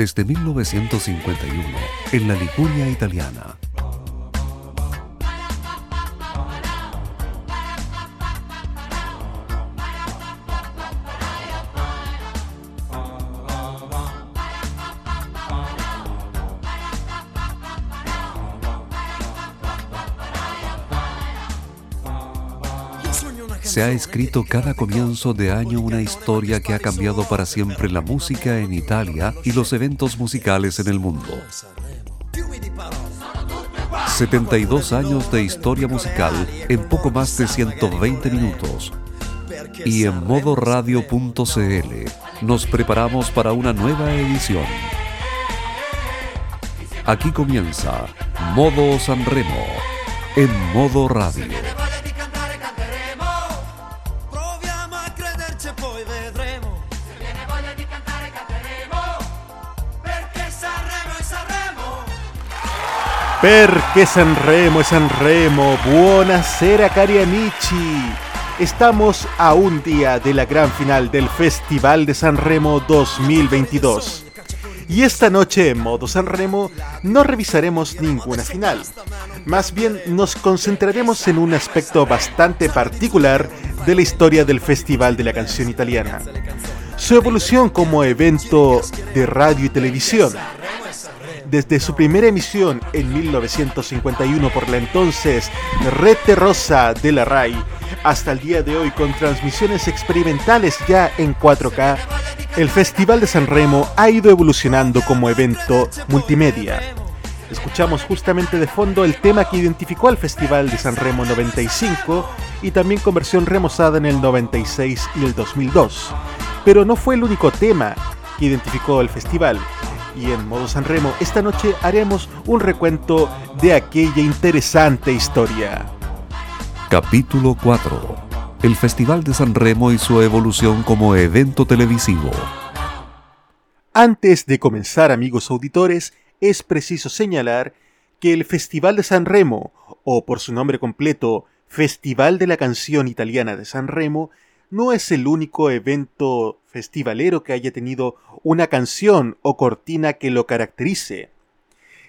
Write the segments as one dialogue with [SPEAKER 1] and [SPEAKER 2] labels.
[SPEAKER 1] desde 1951 en la Liguria italiana. Ha escrito cada comienzo de año una historia que ha cambiado para siempre la música en Italia y los eventos musicales en el mundo. 72 años de historia musical en poco más de 120 minutos. Y en modoradio.cl nos preparamos para una nueva edición. Aquí comienza Modo Sanremo en modo radio.
[SPEAKER 2] Perché Sanremo e Sanremo, buonasera cari amici. Estamos a un día de la gran final del Festival de Sanremo 2022. Y esta noche en modo Sanremo no revisaremos ninguna final. Más bien nos concentraremos en un aspecto bastante particular de la historia del Festival de la Canción Italiana. Su evolución como evento de radio y televisión desde su primera emisión en 1951 por la entonces Rete Rosa de la RAI hasta el día de hoy con transmisiones experimentales ya en 4K, el Festival de San Remo ha ido evolucionando como evento multimedia. Escuchamos justamente de fondo el tema que identificó al Festival de San Remo 95 y también con versión remozada en el 96 y el 2002. Pero no fue el único tema que identificó el festival y en modo San Remo, esta noche haremos un recuento de aquella interesante historia.
[SPEAKER 1] Capítulo 4. El Festival de San Remo y su evolución como evento televisivo.
[SPEAKER 2] Antes de comenzar, amigos auditores, es preciso señalar que el Festival de San Remo, o por su nombre completo, Festival de la Canción Italiana de San Remo, no es el único evento festivalero que haya tenido una canción o cortina que lo caracterice.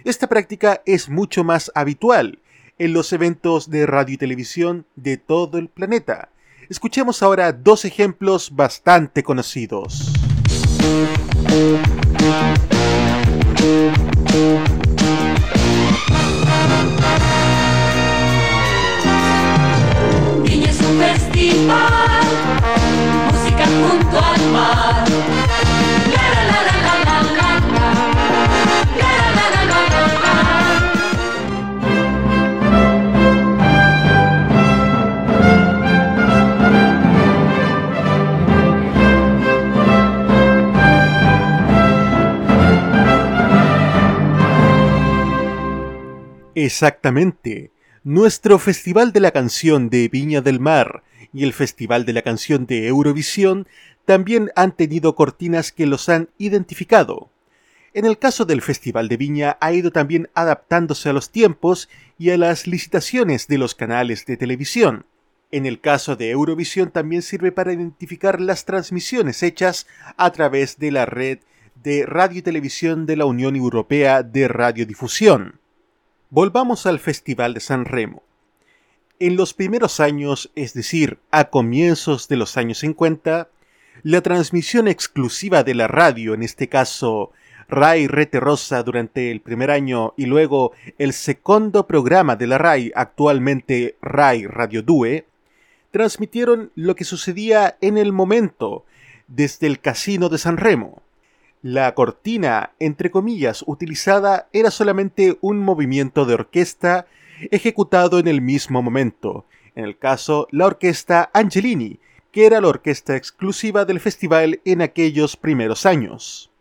[SPEAKER 2] Esta práctica es mucho más habitual en los eventos de radio y televisión de todo el planeta. Escuchemos ahora dos ejemplos bastante conocidos. Exactamente. Nuestro Festival de la Canción de Viña del Mar y el Festival de la Canción de Eurovisión también han tenido cortinas que los han identificado. En el caso del Festival de Viña ha ido también adaptándose a los tiempos y a las licitaciones de los canales de televisión. En el caso de Eurovisión también sirve para identificar las transmisiones hechas a través de la red de radio y televisión de la Unión Europea de Radiodifusión. Volvamos al Festival de San Remo. En los primeros años, es decir, a comienzos de los años 50, la transmisión exclusiva de la radio, en este caso RAI Rete Rosa durante el primer año y luego el segundo programa de la RAI, actualmente RAI Radio Due, transmitieron lo que sucedía en el momento desde el Casino de San Remo. La cortina, entre comillas, utilizada era solamente un movimiento de orquesta ejecutado en el mismo momento, en el caso la orquesta Angelini, que era la orquesta exclusiva del festival en aquellos primeros años.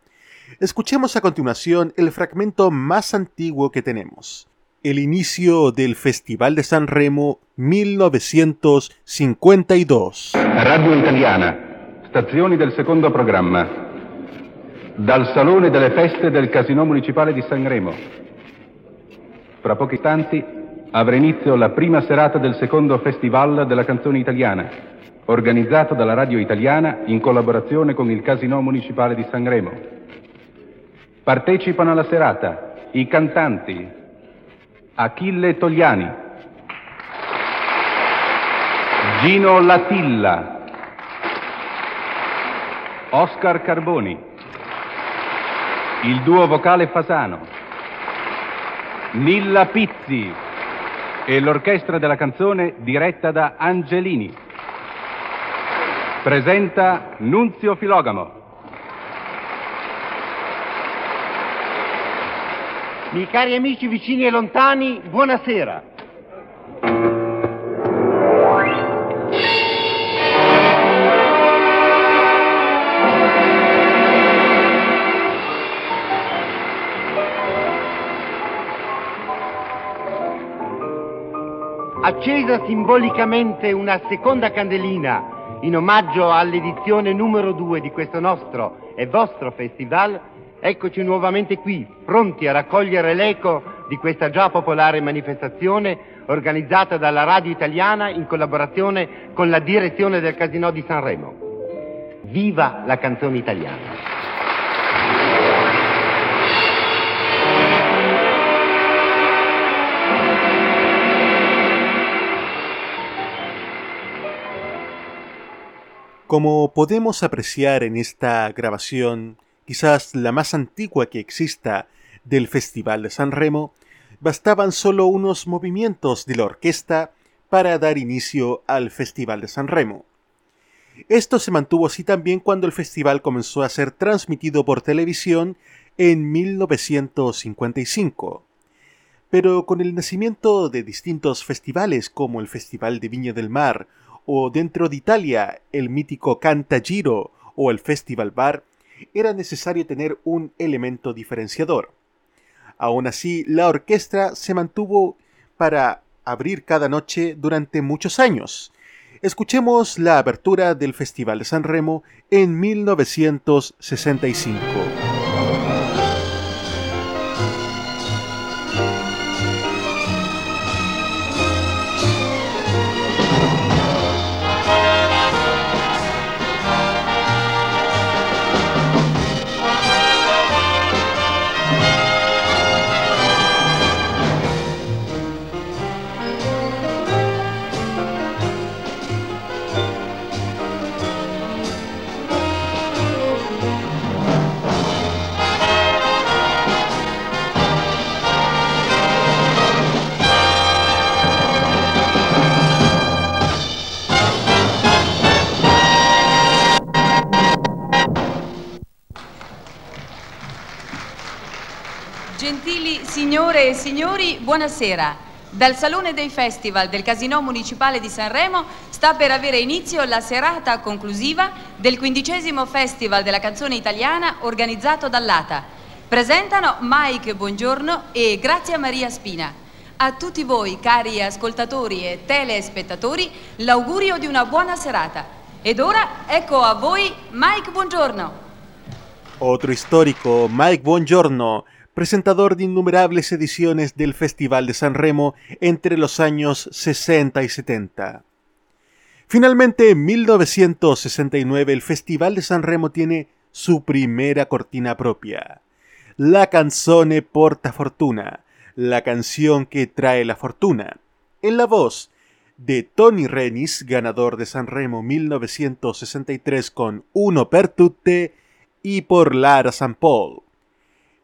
[SPEAKER 2] Escuchemos a continuación el fragmento más antiguo que tenemos, el inicio del Festival de San Remo 1952.
[SPEAKER 3] Radio Italiana, stazioni del secondo programma. dal Salone delle Feste del Casino Municipale di Sanremo. Fra pochi istanti avrà inizio la prima serata del secondo Festival della canzone italiana, organizzato dalla Radio Italiana in collaborazione con il Casino Municipale di Sanremo. Partecipano alla serata i cantanti Achille Togliani, Gino Latilla, Oscar Carboni, il duo vocale Fasano, Nilla Pizzi e l'orchestra della canzone diretta da Angelini. Presenta Nunzio Filogamo.
[SPEAKER 4] Miei cari amici vicini e lontani, buonasera. Accesa simbolicamente una seconda candelina in omaggio all'edizione numero due di questo nostro e vostro festival, Eccoci nuovamente qui, pronti a raccogliere l'eco di questa già popolare manifestazione organizzata dalla radio italiana in collaborazione con la direzione del Casino di Sanremo. Viva la canzone italiana!
[SPEAKER 2] Como podemos apreciar en esta grabación, quizás la más antigua que exista del Festival de San Remo, bastaban solo unos movimientos de la orquesta para dar inicio al Festival de San Remo. Esto se mantuvo así también cuando el festival comenzó a ser transmitido por televisión en 1955. Pero con el nacimiento de distintos festivales como el Festival de Viña del Mar o dentro de Italia el mítico Canta Giro o el Festival Bar, era necesario tener un elemento diferenciador. Aún así, la orquesta se mantuvo para abrir cada noche durante muchos años. Escuchemos la apertura del Festival de San Remo en 1965.
[SPEAKER 5] Signore e signori, buonasera. Dal Salone dei Festival del Casino Municipale di Sanremo sta per avere inizio la serata conclusiva del quindicesimo Festival della canzone italiana organizzato dall'ATA. Presentano Mike Buongiorno e Grazia Maria Spina. A tutti voi, cari ascoltatori e telespettatori, l'augurio di una buona serata. Ed ora ecco a voi Mike Buongiorno.
[SPEAKER 2] Otro storico, Mike Buongiorno presentador de innumerables ediciones del Festival de San Remo entre los años 60 y 70. Finalmente, en 1969, el Festival de San Remo tiene su primera cortina propia, la canzone Porta Fortuna, la canción que trae la fortuna, en la voz de Tony Renis, ganador de San Remo 1963 con Uno per tutte y por Lara San Paul.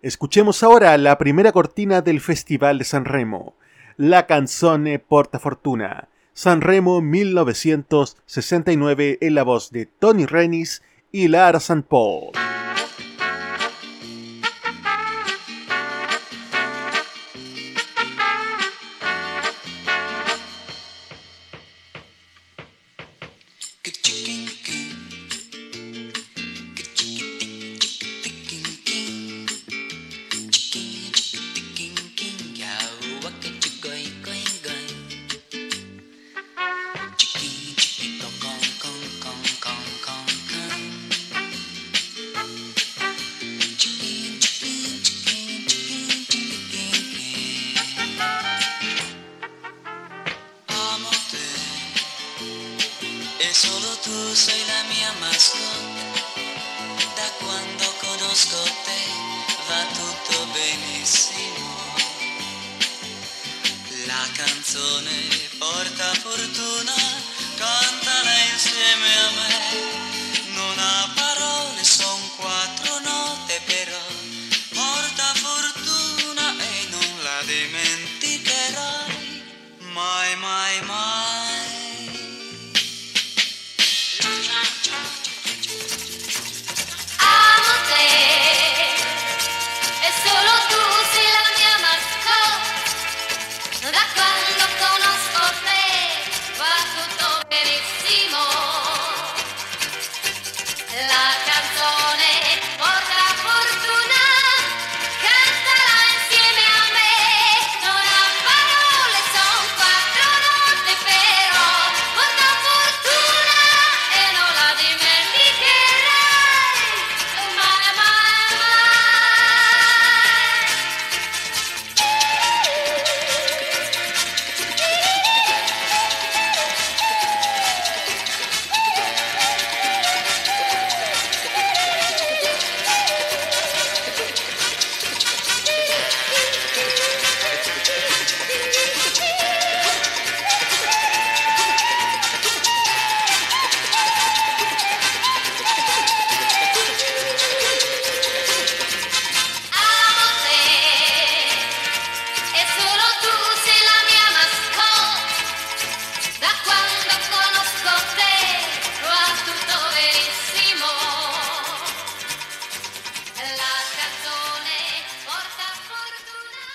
[SPEAKER 2] Escuchemos ahora la primera cortina del Festival de San Remo, la canzone Porta Fortuna, San Remo 1969 en la voz de Tony Renis y Lara San Paul.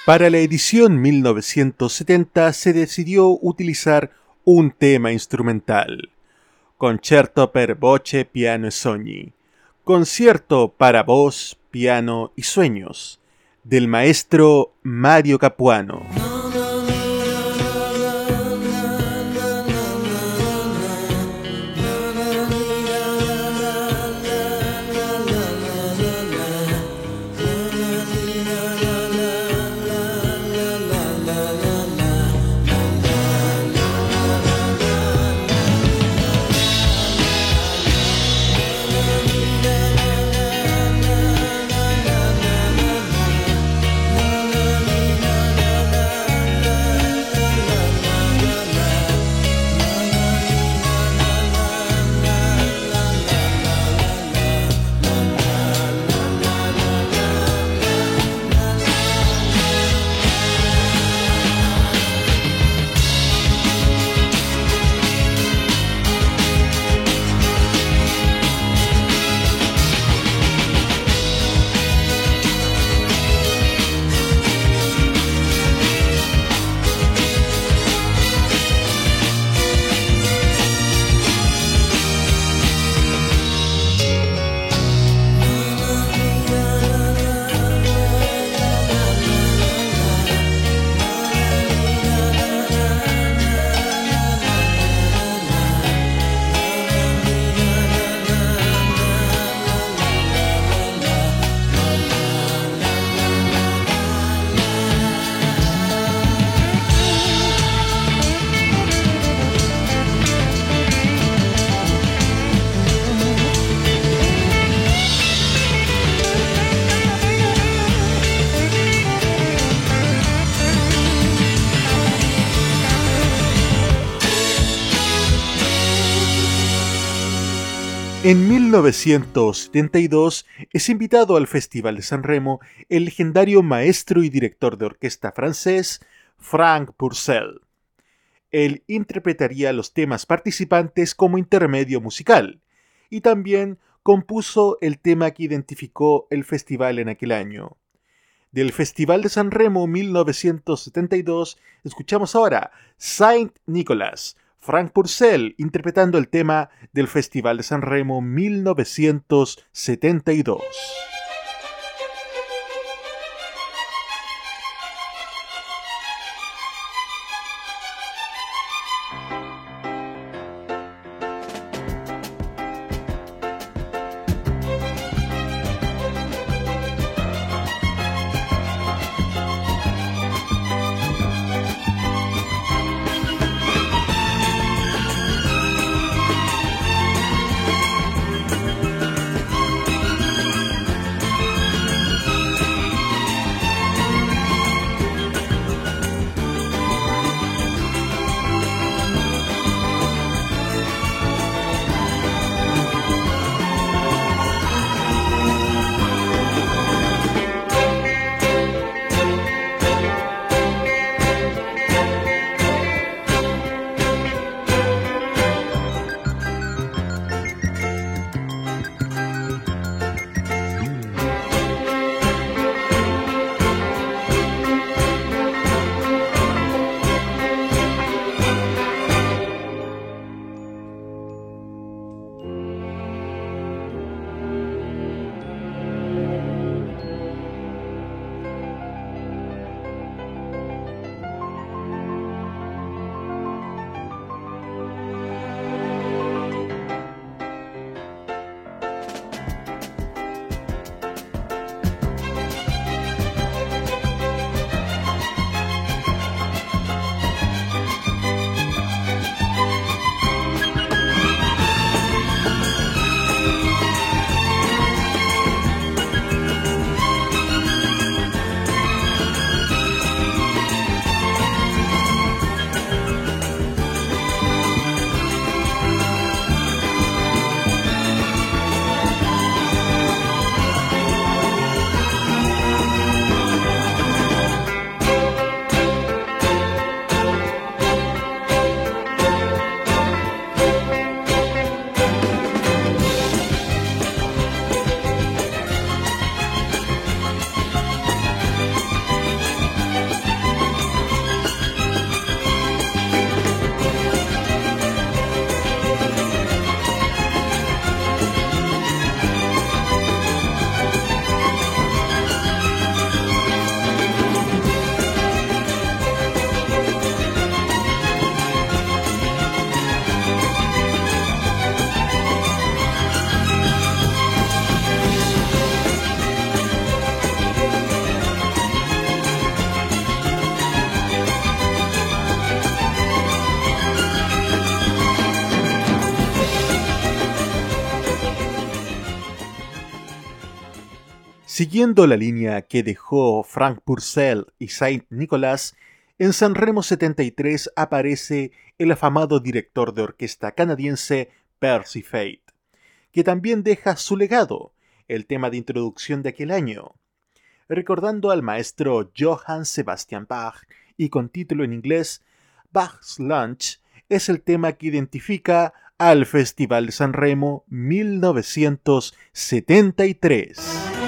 [SPEAKER 2] Para la edición 1970 se decidió utilizar un tema instrumental. Concerto per voce, piano e sogni. Concierto para voz, piano y sueños. Del maestro Mario Capuano. En 1972 es invitado al Festival de San Remo el legendario maestro y director de orquesta francés Frank Purcell. Él interpretaría los temas participantes como intermedio musical y también compuso el tema que identificó el festival en aquel año. Del Festival de San Remo 1972 escuchamos ahora Saint Nicholas, Frank Purcell interpretando el tema del Festival de San Remo 1972. Siguiendo la línea que dejó Frank Purcell y Saint Nicholas, en San Remo 73 aparece el afamado director de orquesta canadiense Percy Fate, que también deja su legado, el tema de introducción de aquel año, recordando al maestro Johann Sebastian Bach y con título en inglés Bach's Lunch, es el tema que identifica al Festival de San Remo 1973.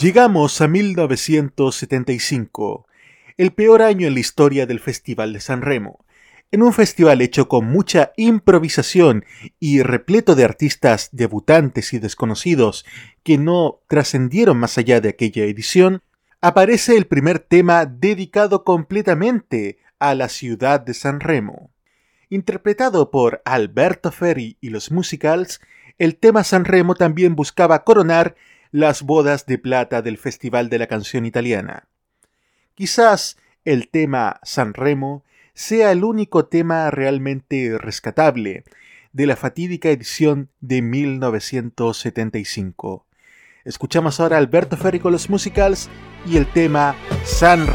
[SPEAKER 2] Llegamos a 1975, el peor año en la historia del Festival de San Remo. En un festival hecho con mucha improvisación y repleto de artistas debutantes y desconocidos que no trascendieron más allá de aquella edición, aparece el primer tema dedicado completamente a la ciudad de San Remo. Interpretado por Alberto Ferri y los Musicals, el tema San Remo también buscaba coronar las bodas de plata del Festival de la Canción Italiana. Quizás el tema San Remo sea el único tema realmente rescatable de la fatídica edición de 1975. Escuchamos ahora a Alberto Ferri con los musicals y el tema San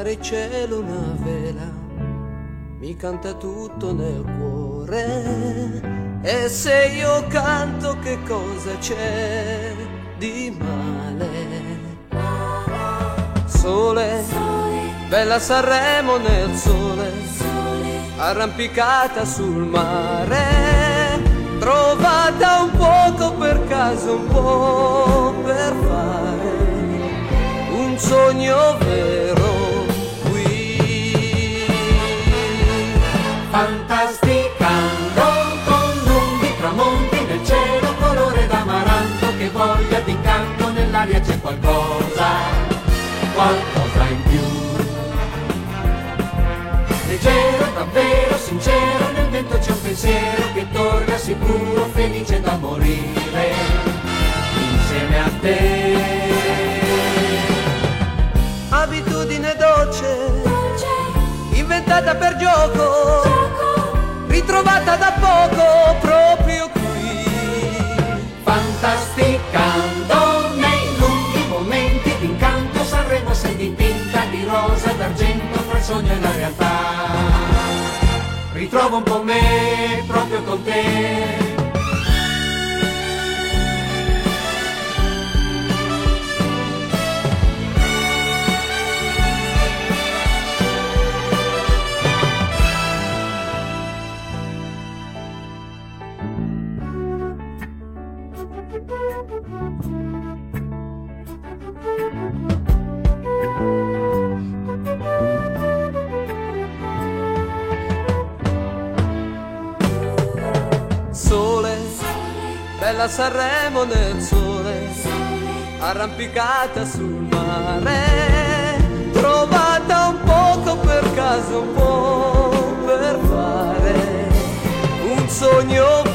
[SPEAKER 6] mare e cielo una vela mi canta tutto nel cuore. E se io canto che cosa c'è di male? Sole, bella Sanremo nel sole, arrampicata sul mare trovata un poco per caso un po' per fare un sogno vero
[SPEAKER 7] fantasticando con lunghi tramonti nel cielo colore d'amaranto che voglia di canto nell'aria c'è qualcosa, qualcosa in più. Leggero davvero
[SPEAKER 8] sincero, nel vento c'è un pensiero che torna sicuro, felice da morire insieme a te.
[SPEAKER 6] Abitudine dolce, inventata per gioco, ritrovata da poco proprio qui.
[SPEAKER 8] Fantasticando nei lunghi momenti d'incanto Sanremo sei dipinta di rosa d'argento fra il sogno e la realtà. Ritrovo un po' me proprio con te.
[SPEAKER 6] Bella Sanremo nel sole, arrampicata sul mare, trovata un poco per caso, un po' per fare un sogno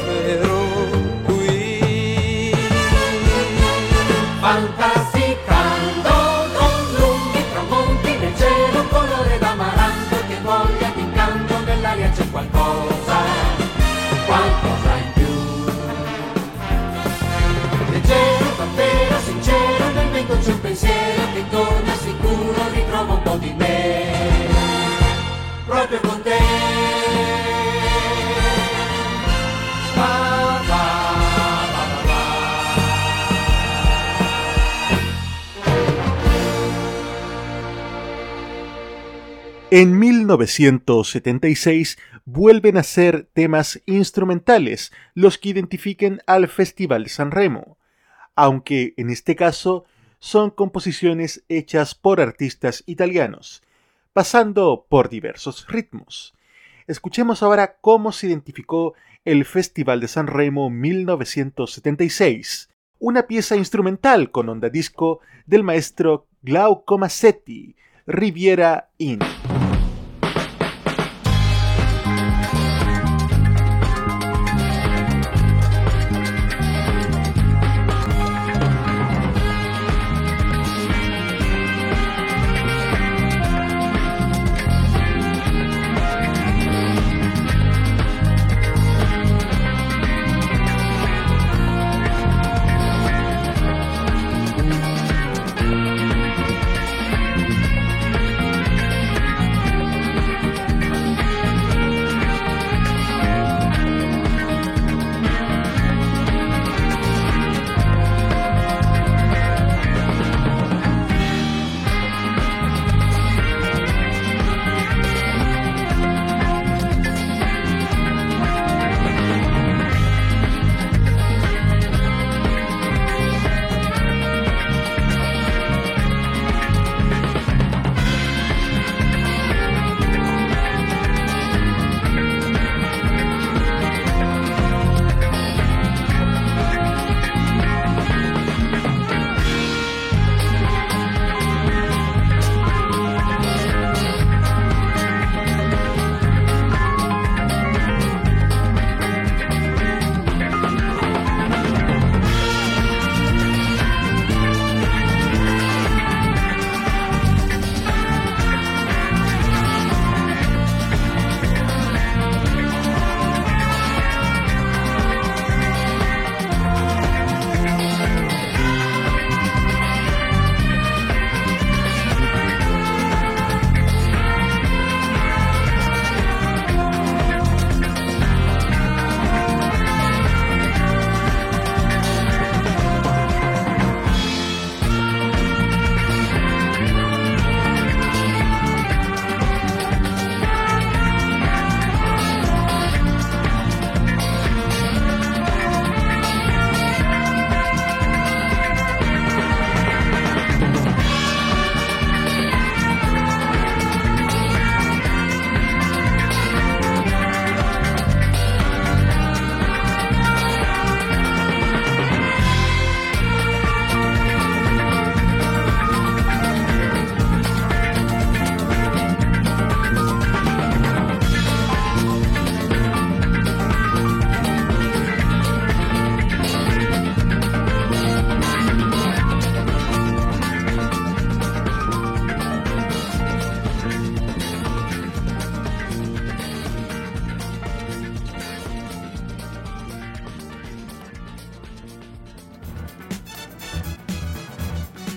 [SPEAKER 2] En 1976 vuelven a ser temas instrumentales los que identifiquen al Festival de San Remo, aunque en este caso son composiciones hechas por artistas italianos, pasando por diversos ritmos. Escuchemos ahora cómo se identificó el Festival de San Remo 1976, una pieza instrumental con onda disco del maestro Glauco Massetti, Riviera Inn.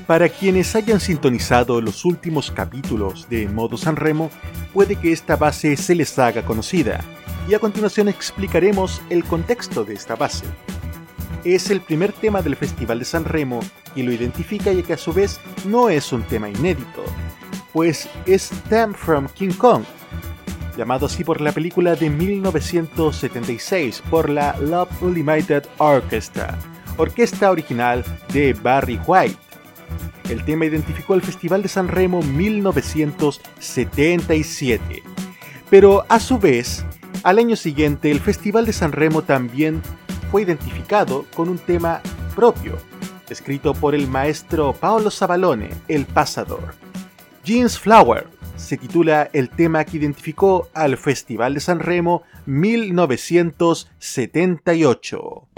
[SPEAKER 2] Para quienes hayan sintonizado los últimos capítulos de Modo San Remo, puede que esta base se les haga conocida, y a continuación explicaremos el contexto de esta base. Es el primer tema del Festival de San Remo y lo identifica ya que a su vez no es un tema inédito, pues es Theme from King Kong, llamado así por la película de 1976 por la Love Unlimited Orchestra, orquesta original de Barry White el tema identificó el Festival de San Remo 1977. Pero a su vez, al año siguiente el Festival de San Remo también fue identificado con un tema propio, escrito por el maestro Paolo Savalone, El Pasador. Jeans Flower se titula el tema que identificó al Festival de San Remo 1978.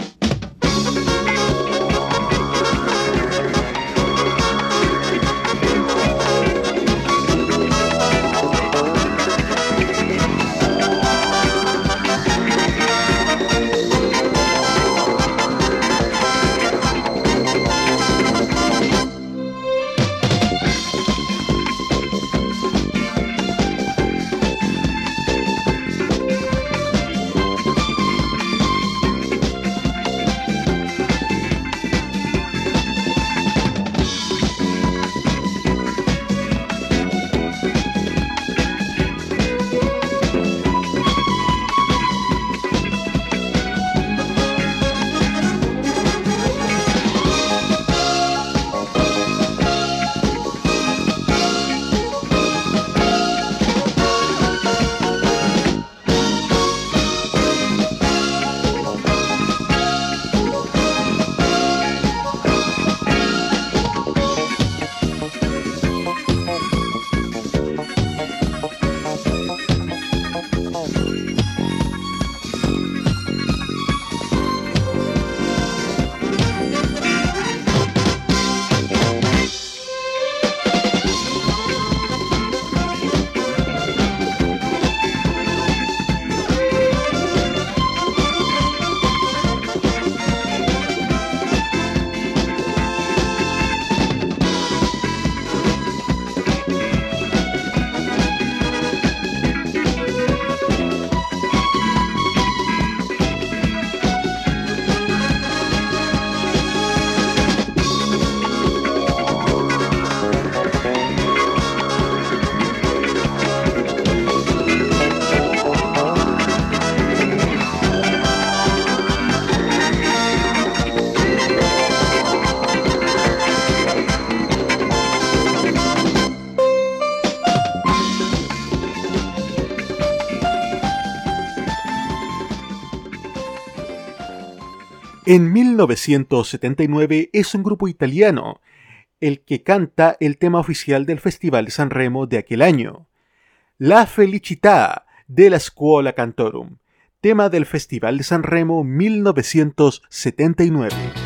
[SPEAKER 2] 1979 es un grupo italiano el que canta el tema oficial del Festival de San Remo de aquel año, La Felicità de la Scuola Cantorum, tema del Festival de San Remo 1979.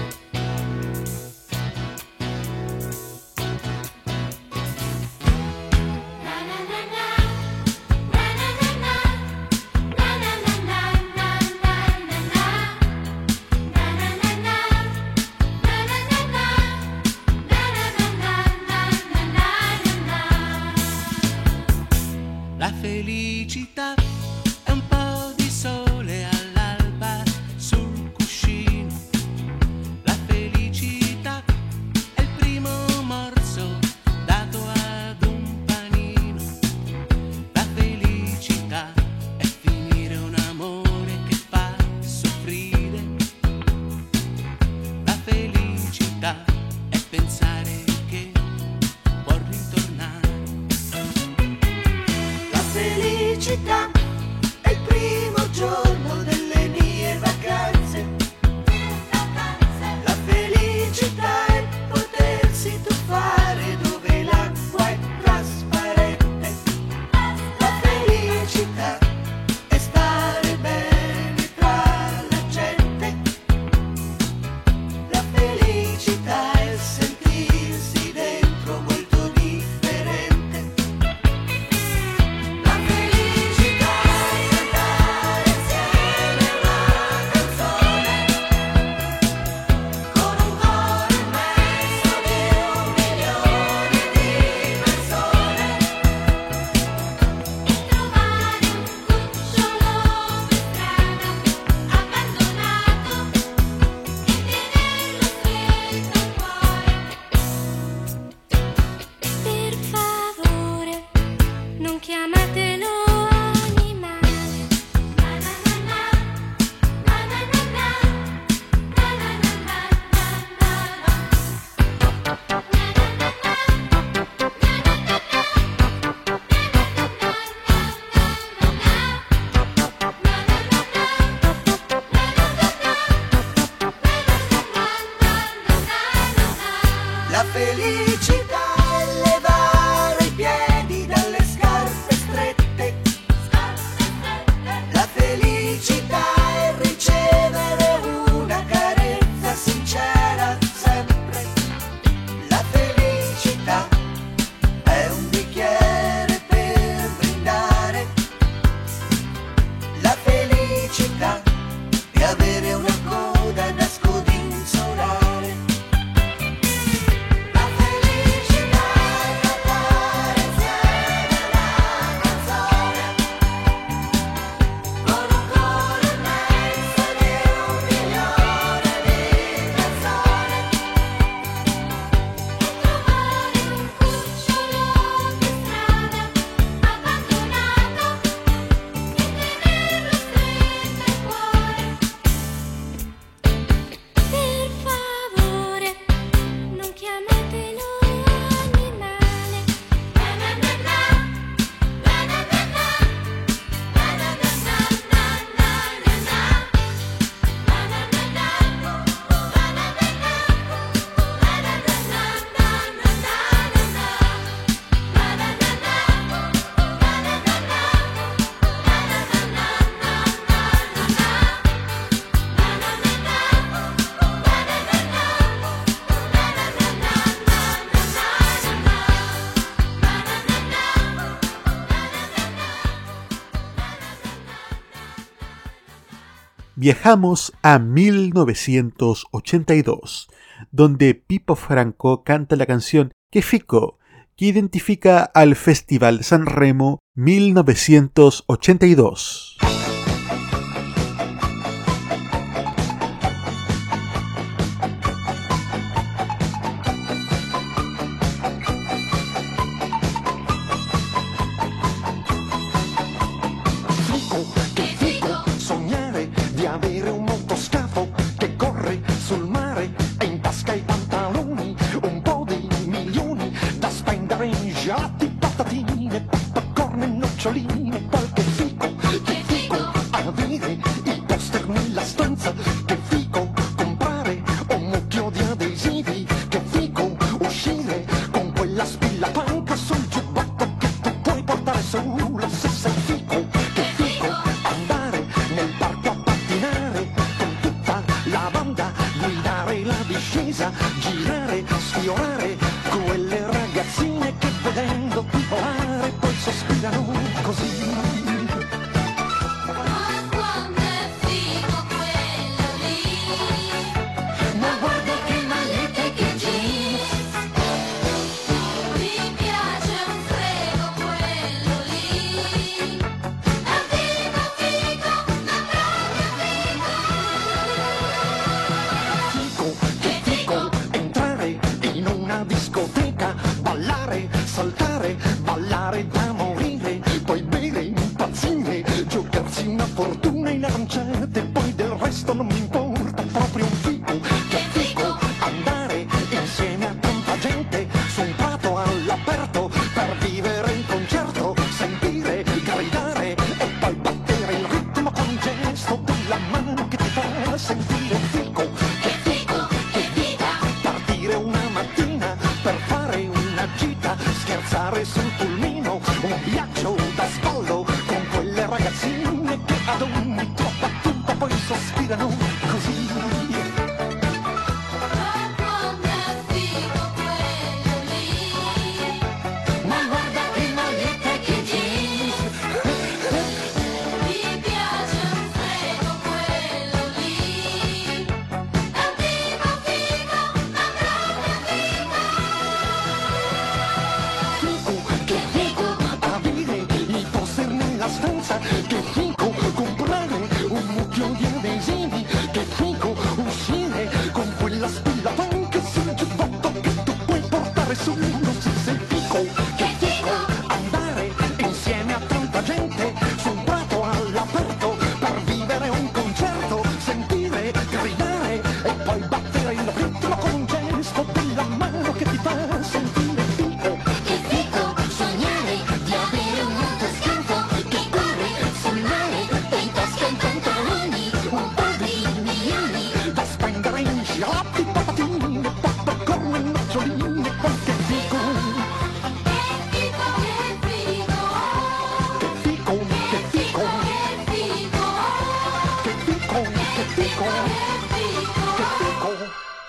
[SPEAKER 9] Viajamos a 1982, donde Pipo Franco canta la canción Que Fico, que identifica al Festival San Remo 1982.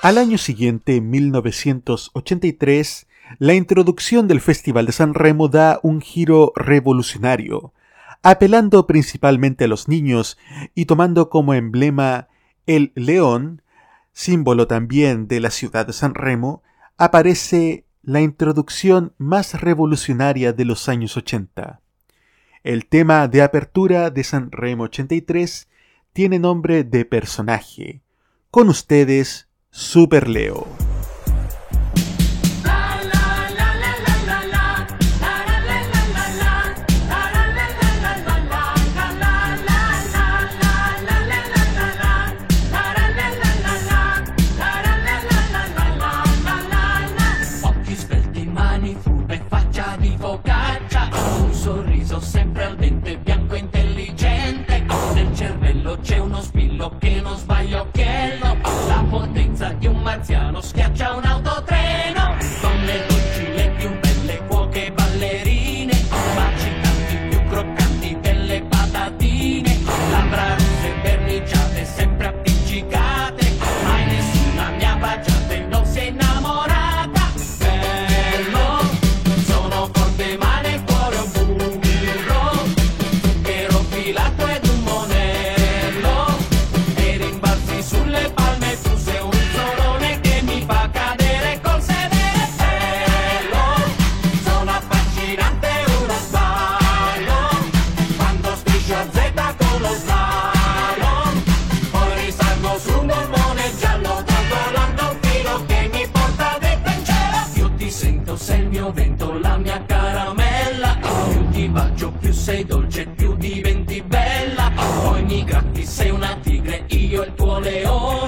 [SPEAKER 9] Al año siguiente, 1983, la introducción del Festival de San Remo da un giro revolucionario, apelando principalmente a los niños y tomando como emblema el león, símbolo también de la ciudad de San Remo, aparece la introducción más revolucionaria de los años 80. El tema de apertura de San Remo 83 tiene nombre de personaje. Con ustedes, Super Leo.
[SPEAKER 7] Marcial. sei dolce più diventi bella. Poi mi gratti, sei una tigre, io e il tuo leone.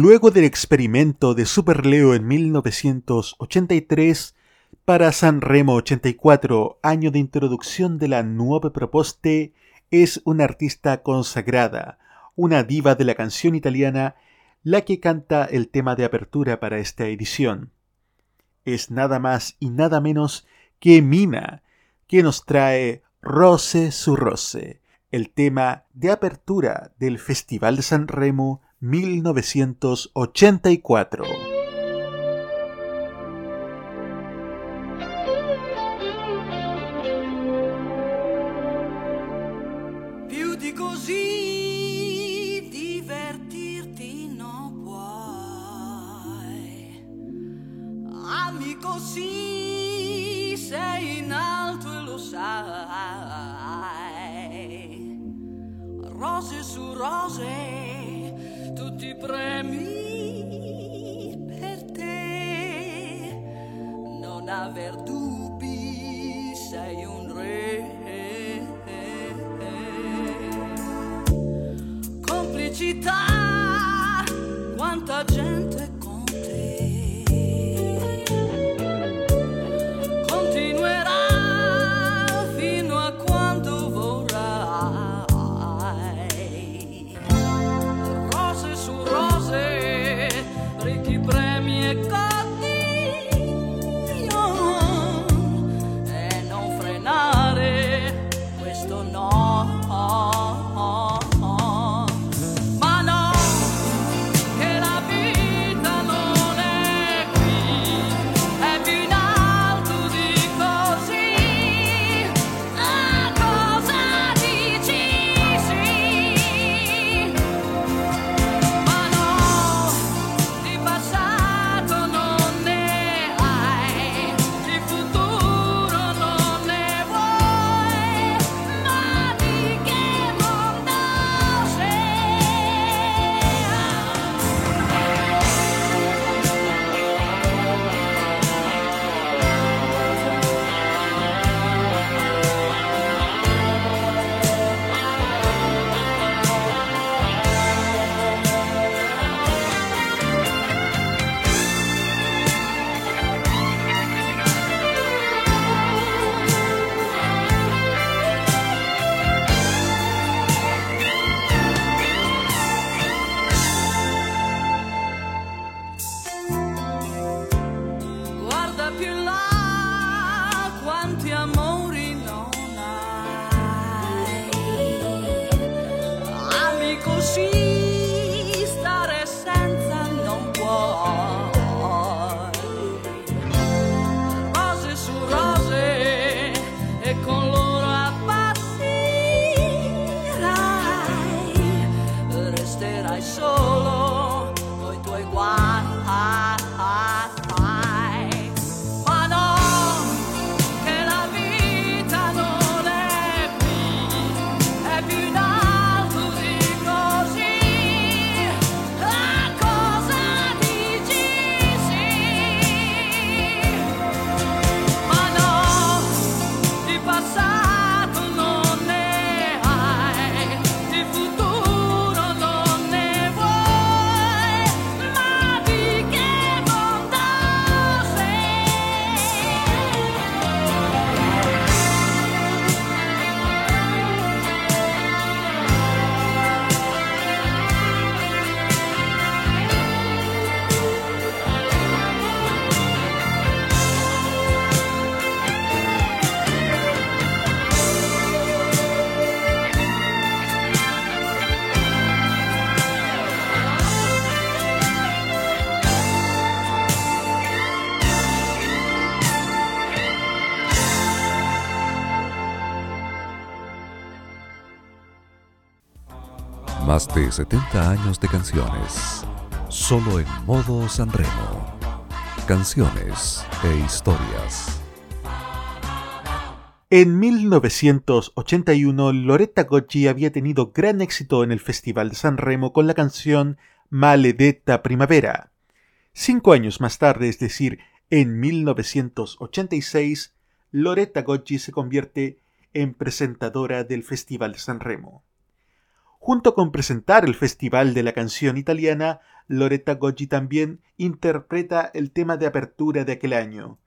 [SPEAKER 2] Luego del experimento de Superleo en 1983 para Sanremo 84, año de introducción de la Nuove Proposte, es una artista consagrada, una diva de la canción italiana, la que canta el tema de apertura para esta edición. Es nada más y nada menos que Mina, que nos trae Rose su Rose, el tema de apertura del Festival de Sanremo 1984.
[SPEAKER 10] Più di così divertirti non amico sì, in alto lo sai, rose su rose tutti i premi per te. Non aver dubbi, sei un re. Complicità, quanta gente.
[SPEAKER 1] Más de 70 años de canciones. Solo en modo Sanremo. Canciones e historias.
[SPEAKER 10] En 1981, Loretta Gocci había tenido gran éxito en el Festival de San Remo con la canción Maledetta Primavera. Cinco años más tarde, es decir, en 1986, Loretta Gocci se convierte en presentadora del Festival de San Remo. Junto con presentar el Festival de la Canción Italiana, Loretta Goggi también interpreta el tema de apertura de aquel año,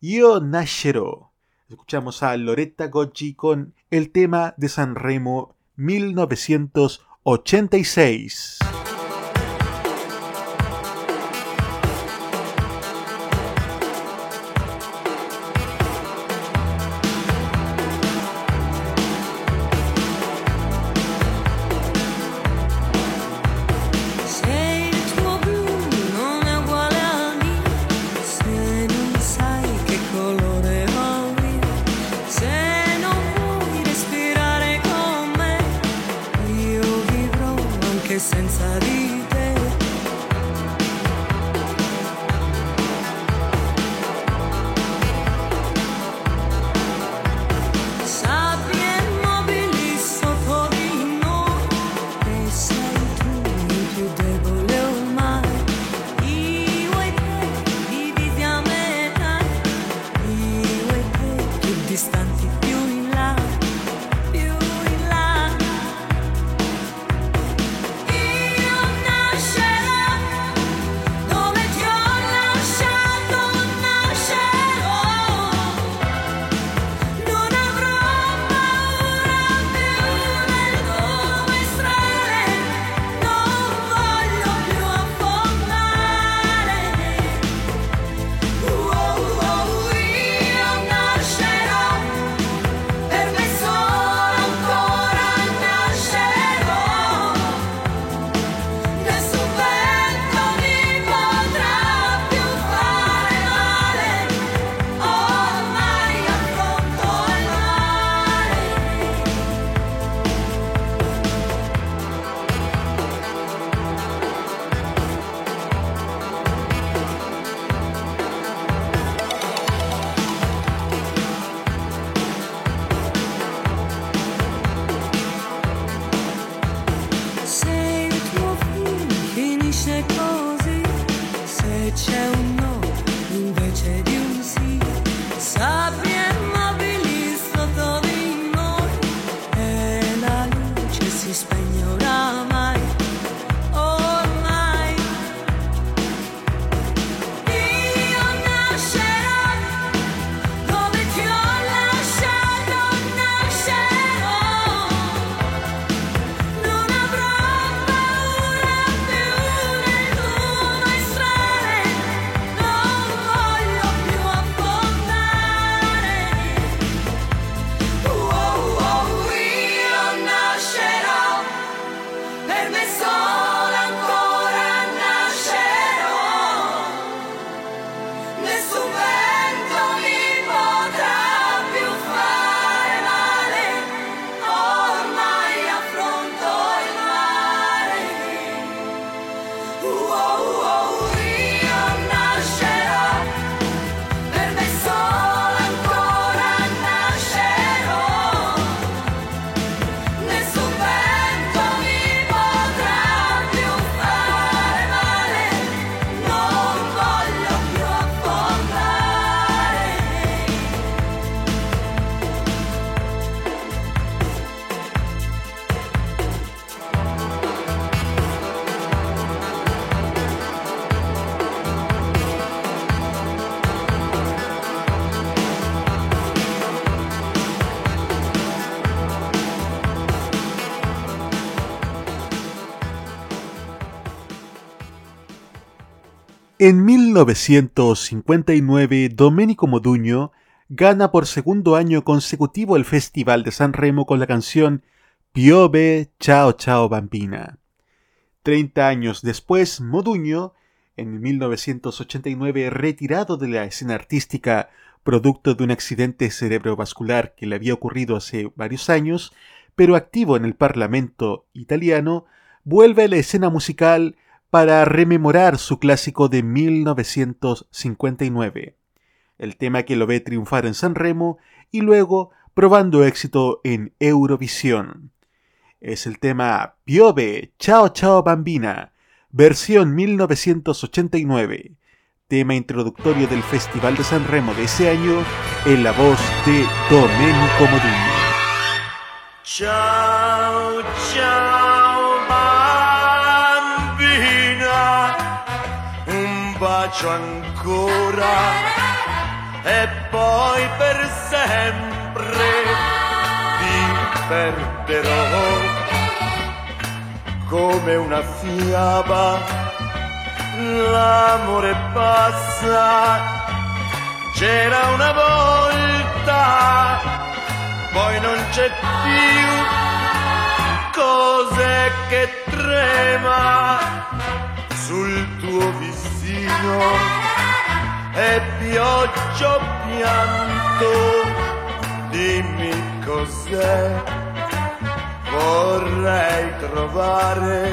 [SPEAKER 10] Io Nascerò. Escuchamos a Loretta Goggi con el tema de San Remo 1986.
[SPEAKER 2] En 1959, Domenico Modugno gana por segundo año consecutivo el Festival de San Remo con la canción Piove Ciao Ciao Bambina. Treinta años después, Modugno, en 1989 retirado de la escena artística producto de un accidente cerebrovascular que le había ocurrido hace varios años, pero activo en el Parlamento italiano, vuelve a la escena musical para rememorar su clásico de 1959, el tema que lo ve triunfar en San Remo y luego probando éxito en Eurovisión. Es el tema Piove, Ciao Ciao Bambina, versión 1989, tema introductorio del Festival de San Remo de ese año en la voz de Domenico Modugno.
[SPEAKER 11] Ciao, bacio ancora. E poi per sempre ti perderò. Come una fiaba. L'amore passa, c'era una volta poi non c'è più. Cos'è che trema sul tuo visino e pioggia o pianto dimmi cos'è vorrei trovare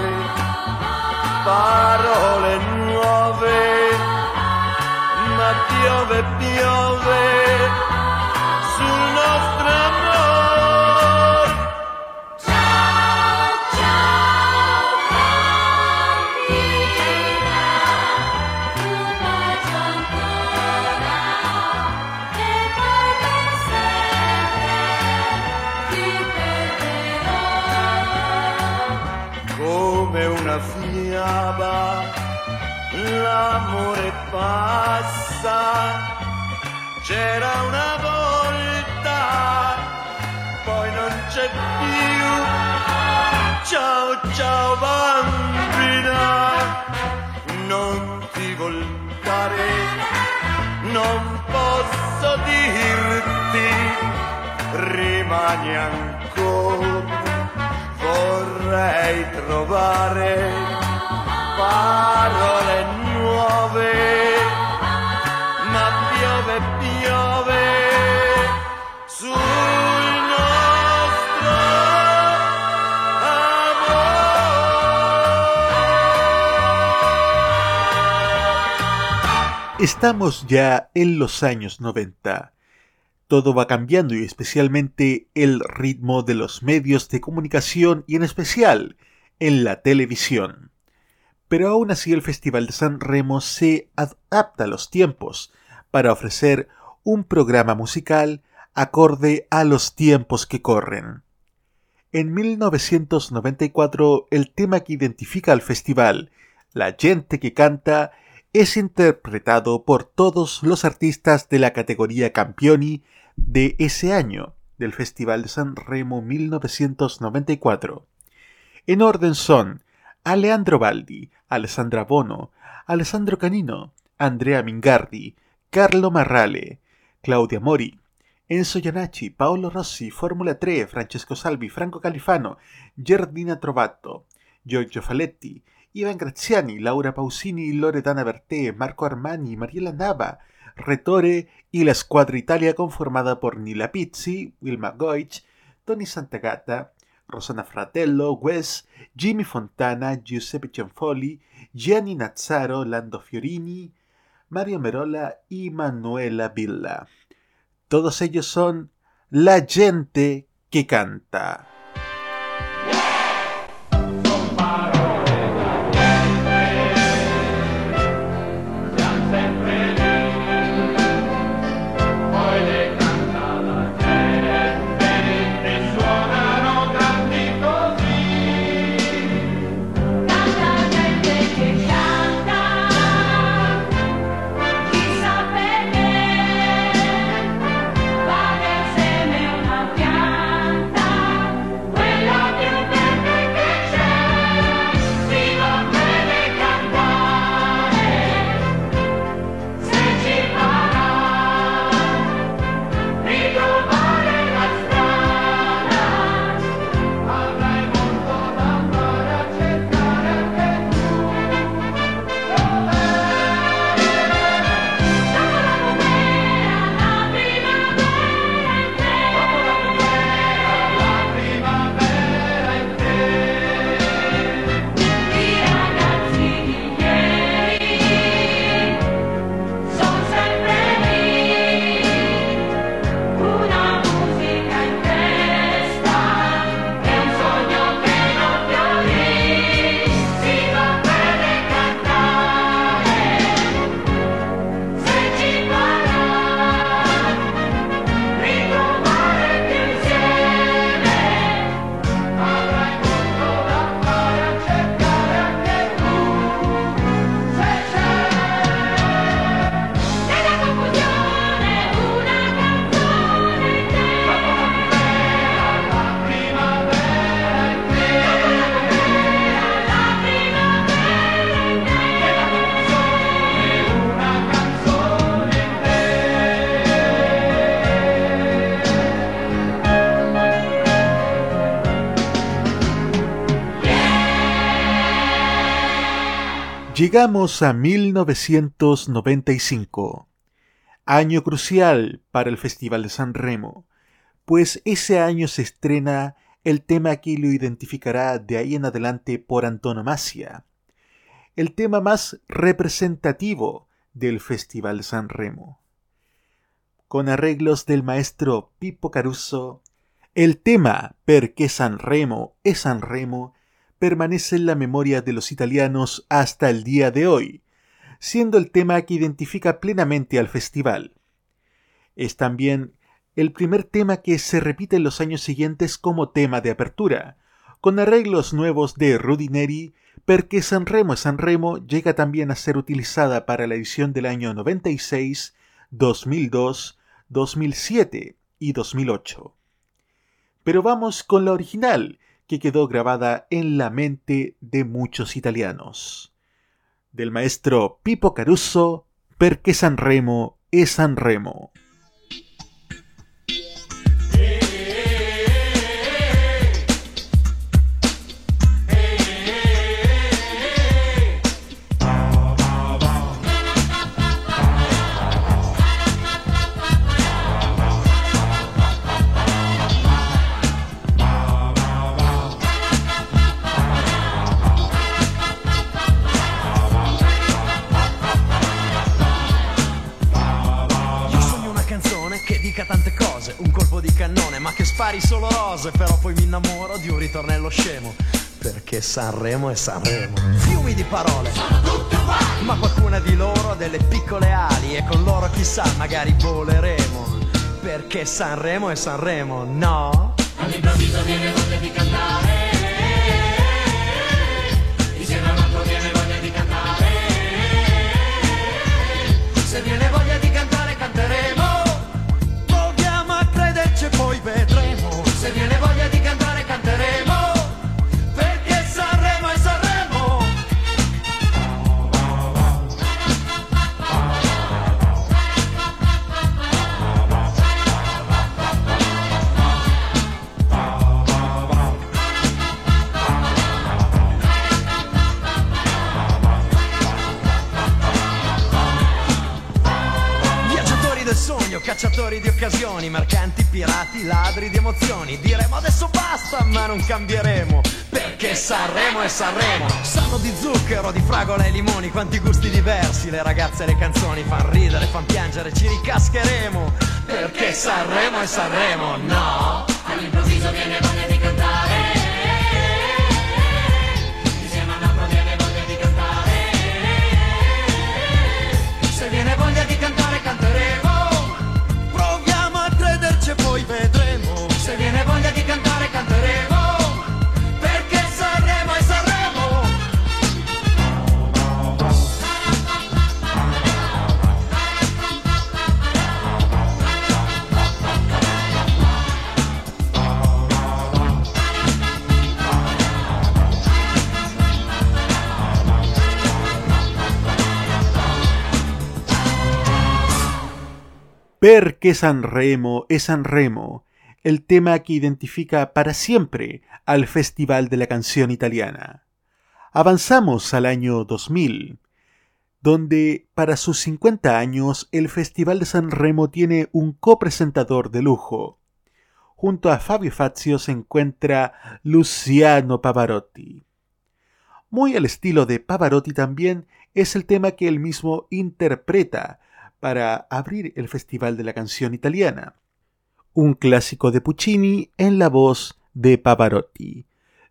[SPEAKER 11] parole nuove ma piove piove sul nostro amor. Passa. C'era una volta, poi non c'è più. Ciao, ciao bambina, non ti voltare, non posso dirti, rimani ancora vorrei trovare parole nuove,
[SPEAKER 2] Estamos ya en los años 90. Todo va cambiando y especialmente el ritmo de los medios de comunicación y en especial en la televisión. Pero aún así el Festival de San Remo se adapta a los tiempos para ofrecer un programa musical acorde a los tiempos que corren. En 1994 el tema que identifica al festival, La gente que canta, es interpretado por todos los artistas de la categoría Campioni de ese año, del Festival de San Remo 1994. En orden son Aleandro Baldi, Alessandra Bono, Alessandro Canino, Andrea Mingardi, Carlo Marrale, Claudia Mori, Enzo Iannacci, Paolo Rossi, Fórmula 3, Francesco Salvi, Franco Califano, Giardina Trovato, Giorgio Faletti, Ivan Graziani, Laura Pausini, Loredana Berté, Marco Armani, Mariela Nava, Retore y la Squadra Italia conformada por Nila Pizzi, Wilma Goich, Tony Santagata, Rosana Fratello, Wes, Jimmy Fontana, Giuseppe Cianfoli, Gianni Nazzaro, Lando Fiorini, Mario Merola y Manuela Villa. Todos ellos son la gente que canta. Llegamos a 1995, año crucial para el Festival de San Remo, pues ese año se estrena el tema que lo identificará de ahí en adelante por antonomasia, el tema más representativo del Festival de San Remo. Con arreglos del maestro Pippo Caruso, el tema Perché San Remo es San Remo permanece en la memoria de los italianos hasta el día de hoy, siendo el tema que identifica plenamente al festival. Es también el primer tema que se repite en los años siguientes como tema de apertura, con arreglos nuevos de Rudineri, porque San Remo San Remo llega también a ser utilizada para la edición del año 96, 2002, 2007 y 2008. Pero vamos con la original, que quedó grabada en la mente de muchos italianos. Del maestro Pippo Caruso, Perché San Remo es San
[SPEAKER 12] di un ritornello scemo. Perché Sanremo è Sanremo. Fiumi di parole. Ma qualcuna di loro ha delle piccole ali e con loro chissà, magari voleremo. Perché Sanremo è Sanremo, no?
[SPEAKER 7] All'improvviso viene voglia di cantare Insieme a viene voglia di cantare
[SPEAKER 12] Se viene cacciatori di occasioni, mercanti, pirati, ladri di emozioni. Diremo adesso basta, ma non cambieremo. Perché Sanremo è Sanremo. Sanno di zucchero, di fragola e limoni, quanti gusti diversi. Le ragazze e le canzoni fan ridere, fan piangere, ci ricascheremo. Perché Sanremo è Sanremo, no?
[SPEAKER 7] All'improvviso viene voglia
[SPEAKER 12] Perché Sanremo
[SPEAKER 2] es Sanremo, el tema que identifica para siempre al Festival de la Canción Italiana. Avanzamos al año 2000, donde para sus 50 años el Festival de San Remo tiene un copresentador de lujo. Junto a Fabio Fazio se encuentra Luciano Pavarotti. Muy al estilo de Pavarotti también es el tema que él mismo interpreta para abrir el Festival de la Canción Italiana. Un clásico de Puccini en la voz de Pavarotti,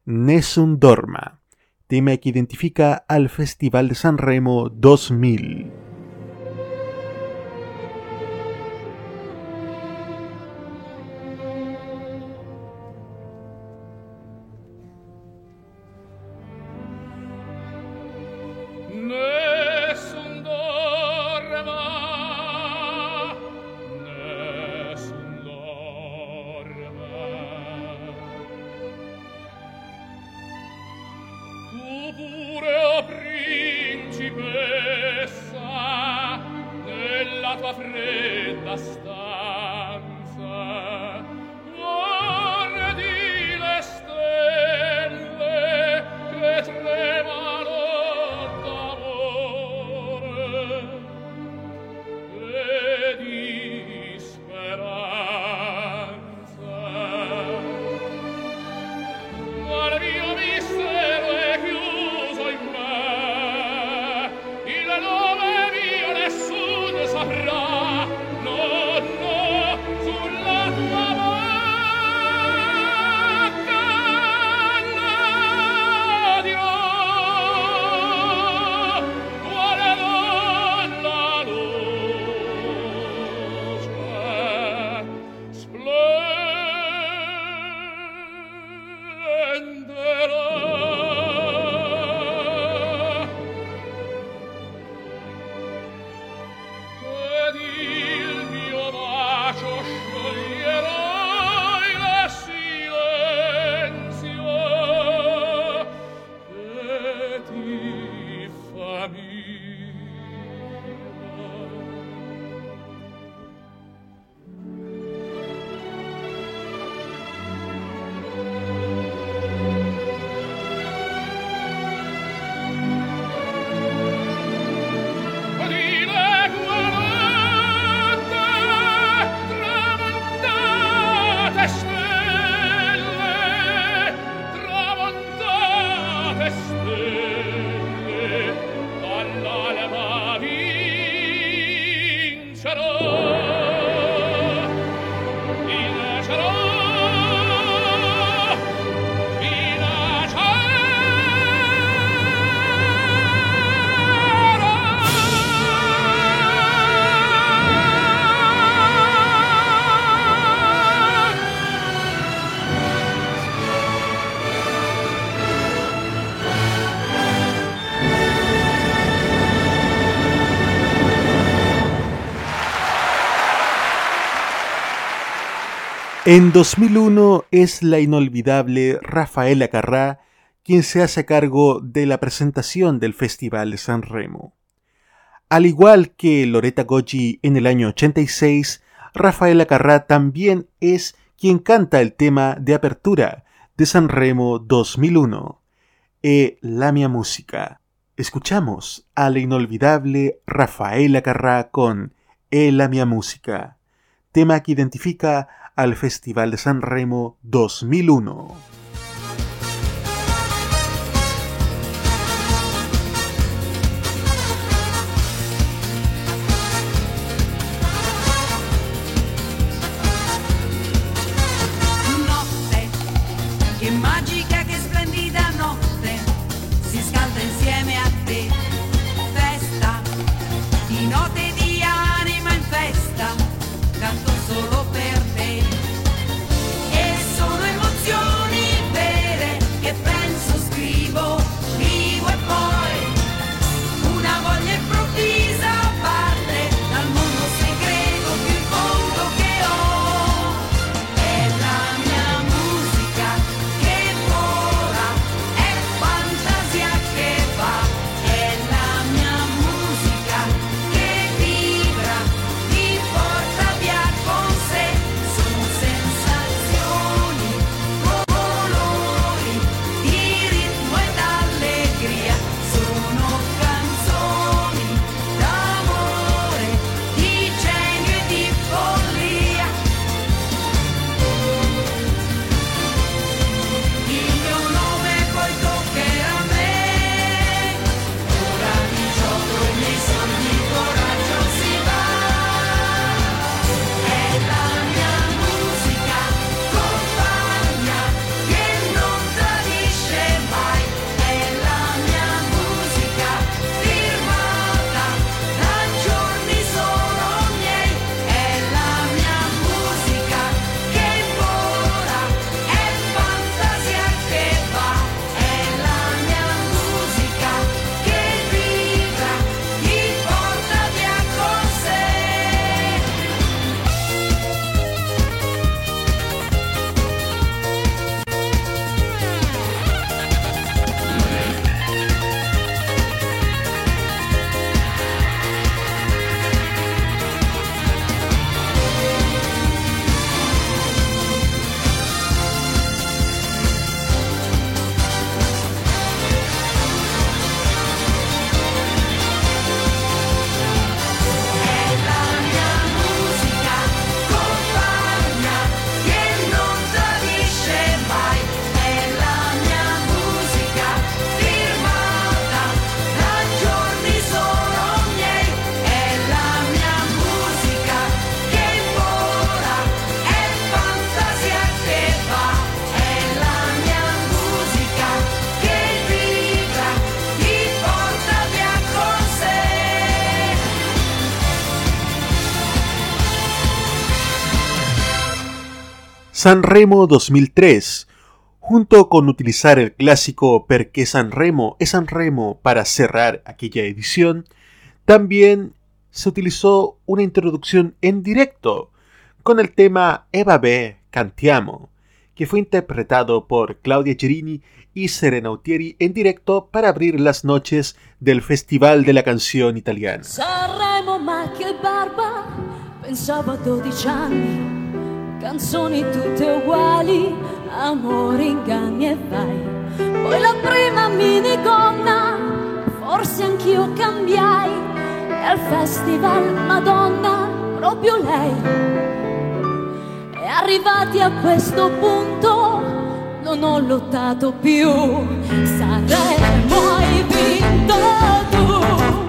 [SPEAKER 2] Nessun Dorma, tema que identifica al Festival de San Remo 2000.
[SPEAKER 13] En 2001 es la inolvidable Rafaela Carrá quien se hace cargo de la presentación del Festival de San Remo. Al igual que Loreta Goggi en el año 86, Rafaela Carrá también es quien canta el tema de apertura de San Remo 2001, E eh, la mia Música. Escuchamos a la inolvidable Rafaela Carrá con E la mia Música, tema que identifica al Festival de San Remo 2001. Sanremo 2003.
[SPEAKER 2] Junto con utilizar el clásico Perché Sanremo es Sanremo para cerrar aquella edición, también se utilizó una introducción en directo con el tema Eva B. Cantiamo, que fue interpretado por Claudia Cherini y Serena Utieri en directo para abrir las noches del Festival de la Canción Italiana.
[SPEAKER 14] Sanremo, ma che barba, 12. Canzoni tutte uguali, amore, inganni e vai. Poi la prima minigonna, forse anch'io cambiai, e al festival, Madonna, proprio lei. E arrivati a questo punto, non ho lottato più, Sanremo hai vinto tu.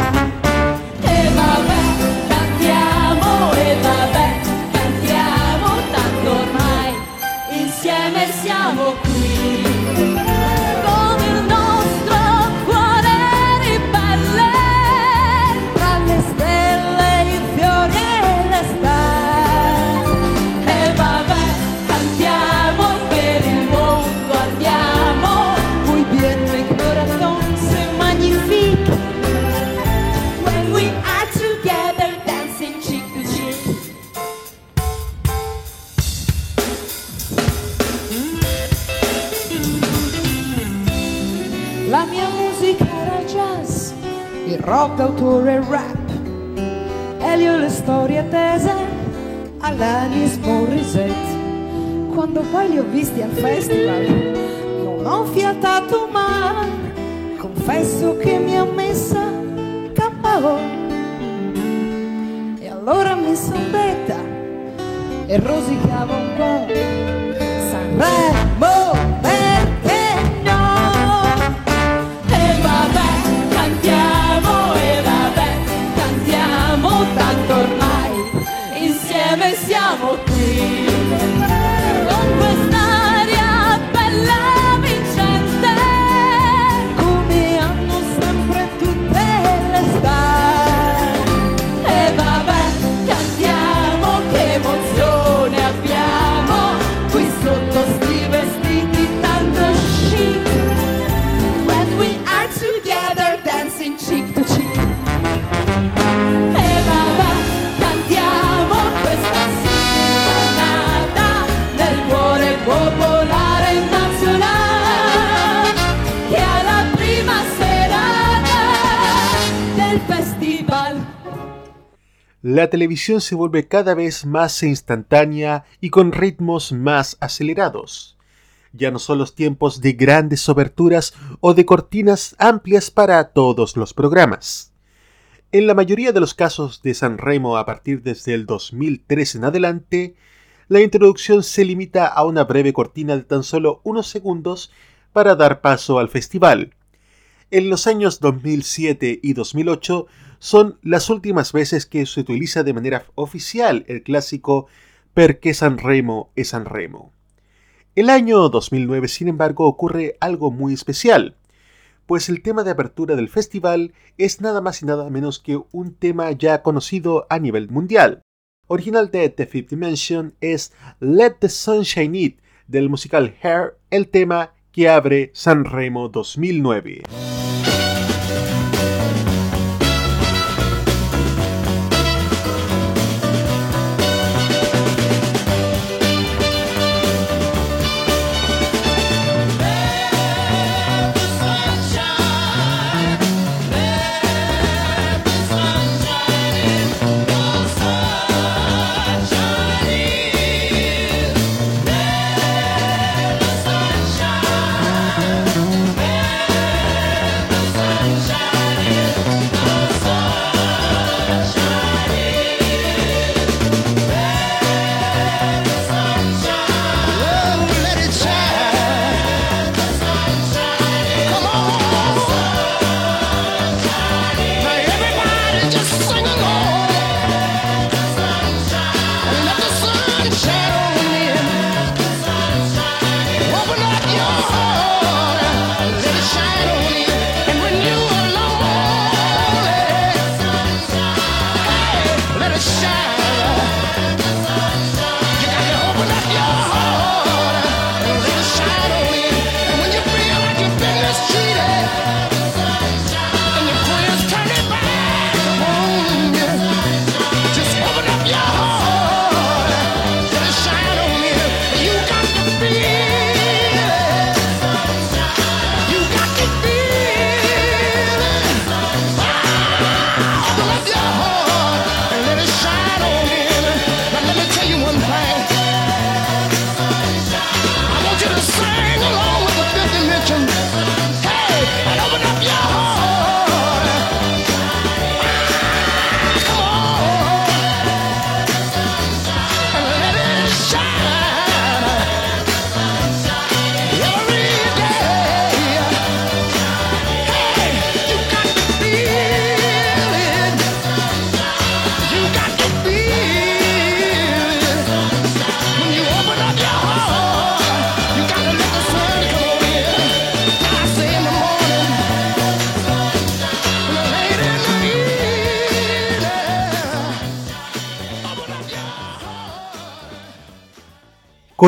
[SPEAKER 14] Rock d'autore e rap. Elio le storie tese all'Anis Morissette. Quando poi li ho visti al festival, non ho fiatato mai. Confesso che mi ha messa KO. E allora mi son detta e rosicavo un po'. Sanremo, La
[SPEAKER 2] televisión se vuelve cada vez más instantánea y con ritmos más acelerados. Ya no son los tiempos de grandes oberturas o de cortinas amplias para todos los programas. En la mayoría de los casos de San Remo a partir desde el 2003 en adelante, la introducción se limita a una breve cortina de tan solo unos segundos para dar paso al festival. En los años 2007 y 2008 son las últimas veces que se utiliza de manera oficial el clásico Perché Sanremo es Sanremo. El año 2009, sin embargo, ocurre algo muy especial, pues el tema de apertura del festival es nada más y nada menos que un tema ya conocido a nivel mundial. Original de The Fifth Dimension es Let the Sunshine It del musical Hair, el tema que abre Sanremo 2009.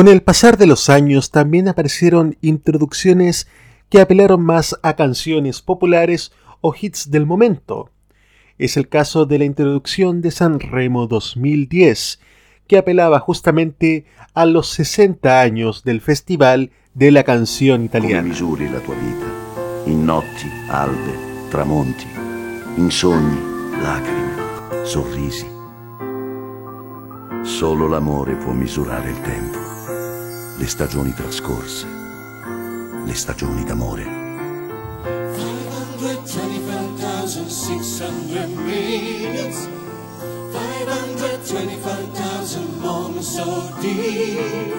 [SPEAKER 2] Con el pasar de los años también aparecieron introducciones que apelaron más a canciones populares o hits del momento. Es el caso de la introducción de San Remo 2010, que apelaba justamente a los 60 años del Festival de la Canción Italiana.
[SPEAKER 15] la tramonti. Solo le stagioni trascorse, le stagioni d'amore.
[SPEAKER 16] 525,600 minutes 525,000 moments so deep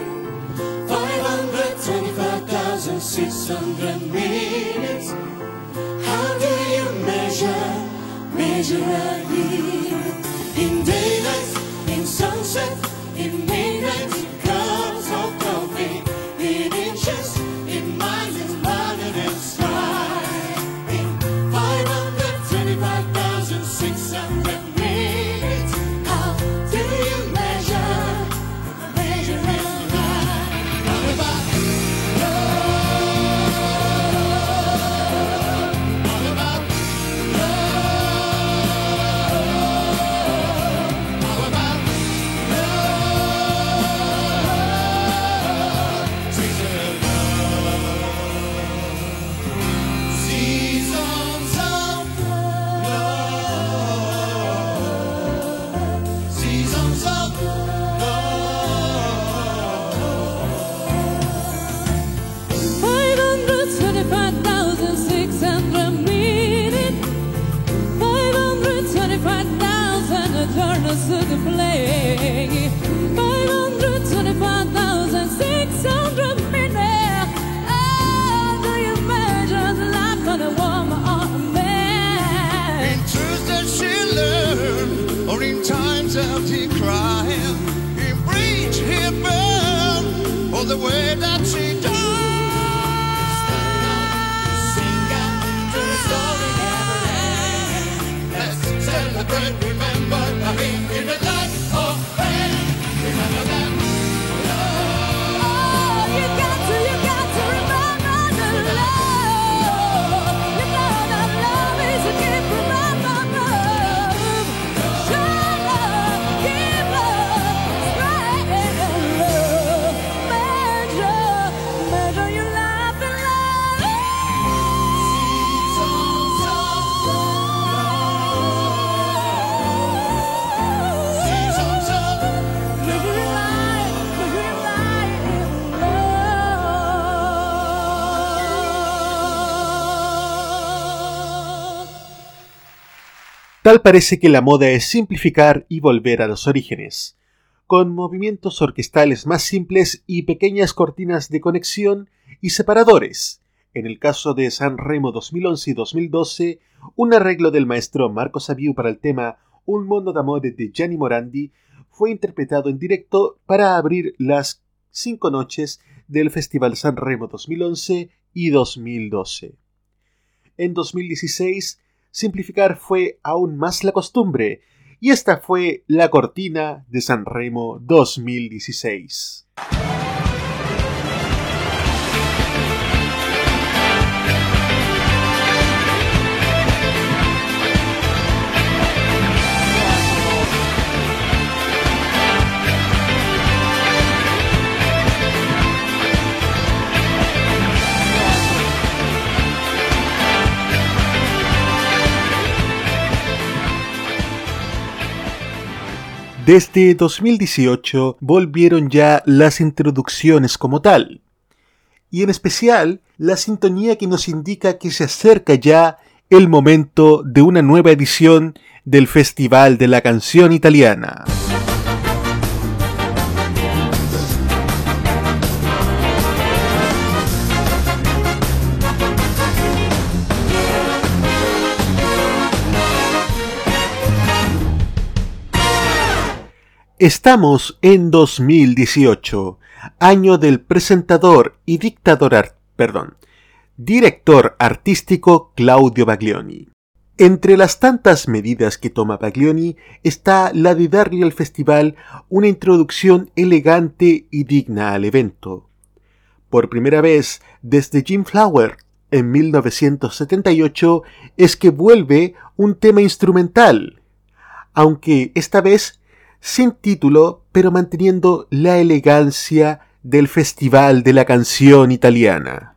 [SPEAKER 16] 525,600 minutes How do you measure, measure a year? In daylight, in sunset, in midnight
[SPEAKER 2] Tal parece que la moda es simplificar y volver a los orígenes, con movimientos orquestales más simples y pequeñas cortinas de conexión y separadores. En el caso de San Remo 2011 y 2012, un arreglo del maestro Marco Sabiu para el tema Un mondo d'amore de Gianni Morandi fue interpretado en directo para abrir las cinco noches del Festival San Remo 2011 y 2012. En 2016, simplificar fue aún más la costumbre, y esta fue la cortina de San Remo 2016. Desde 2018 volvieron ya las introducciones como tal, y en especial la sintonía que nos indica que se acerca ya el momento de una nueva edición del Festival de la Canción Italiana. Estamos en 2018, año del presentador y dictador, perdón, director artístico Claudio Baglioni. Entre las tantas medidas que toma Baglioni está la de darle al festival una introducción elegante y digna al evento. Por primera vez desde Jim Flower en 1978 es que vuelve un tema instrumental, aunque esta vez sin título, pero manteniendo la elegancia del Festival de la Canción Italiana.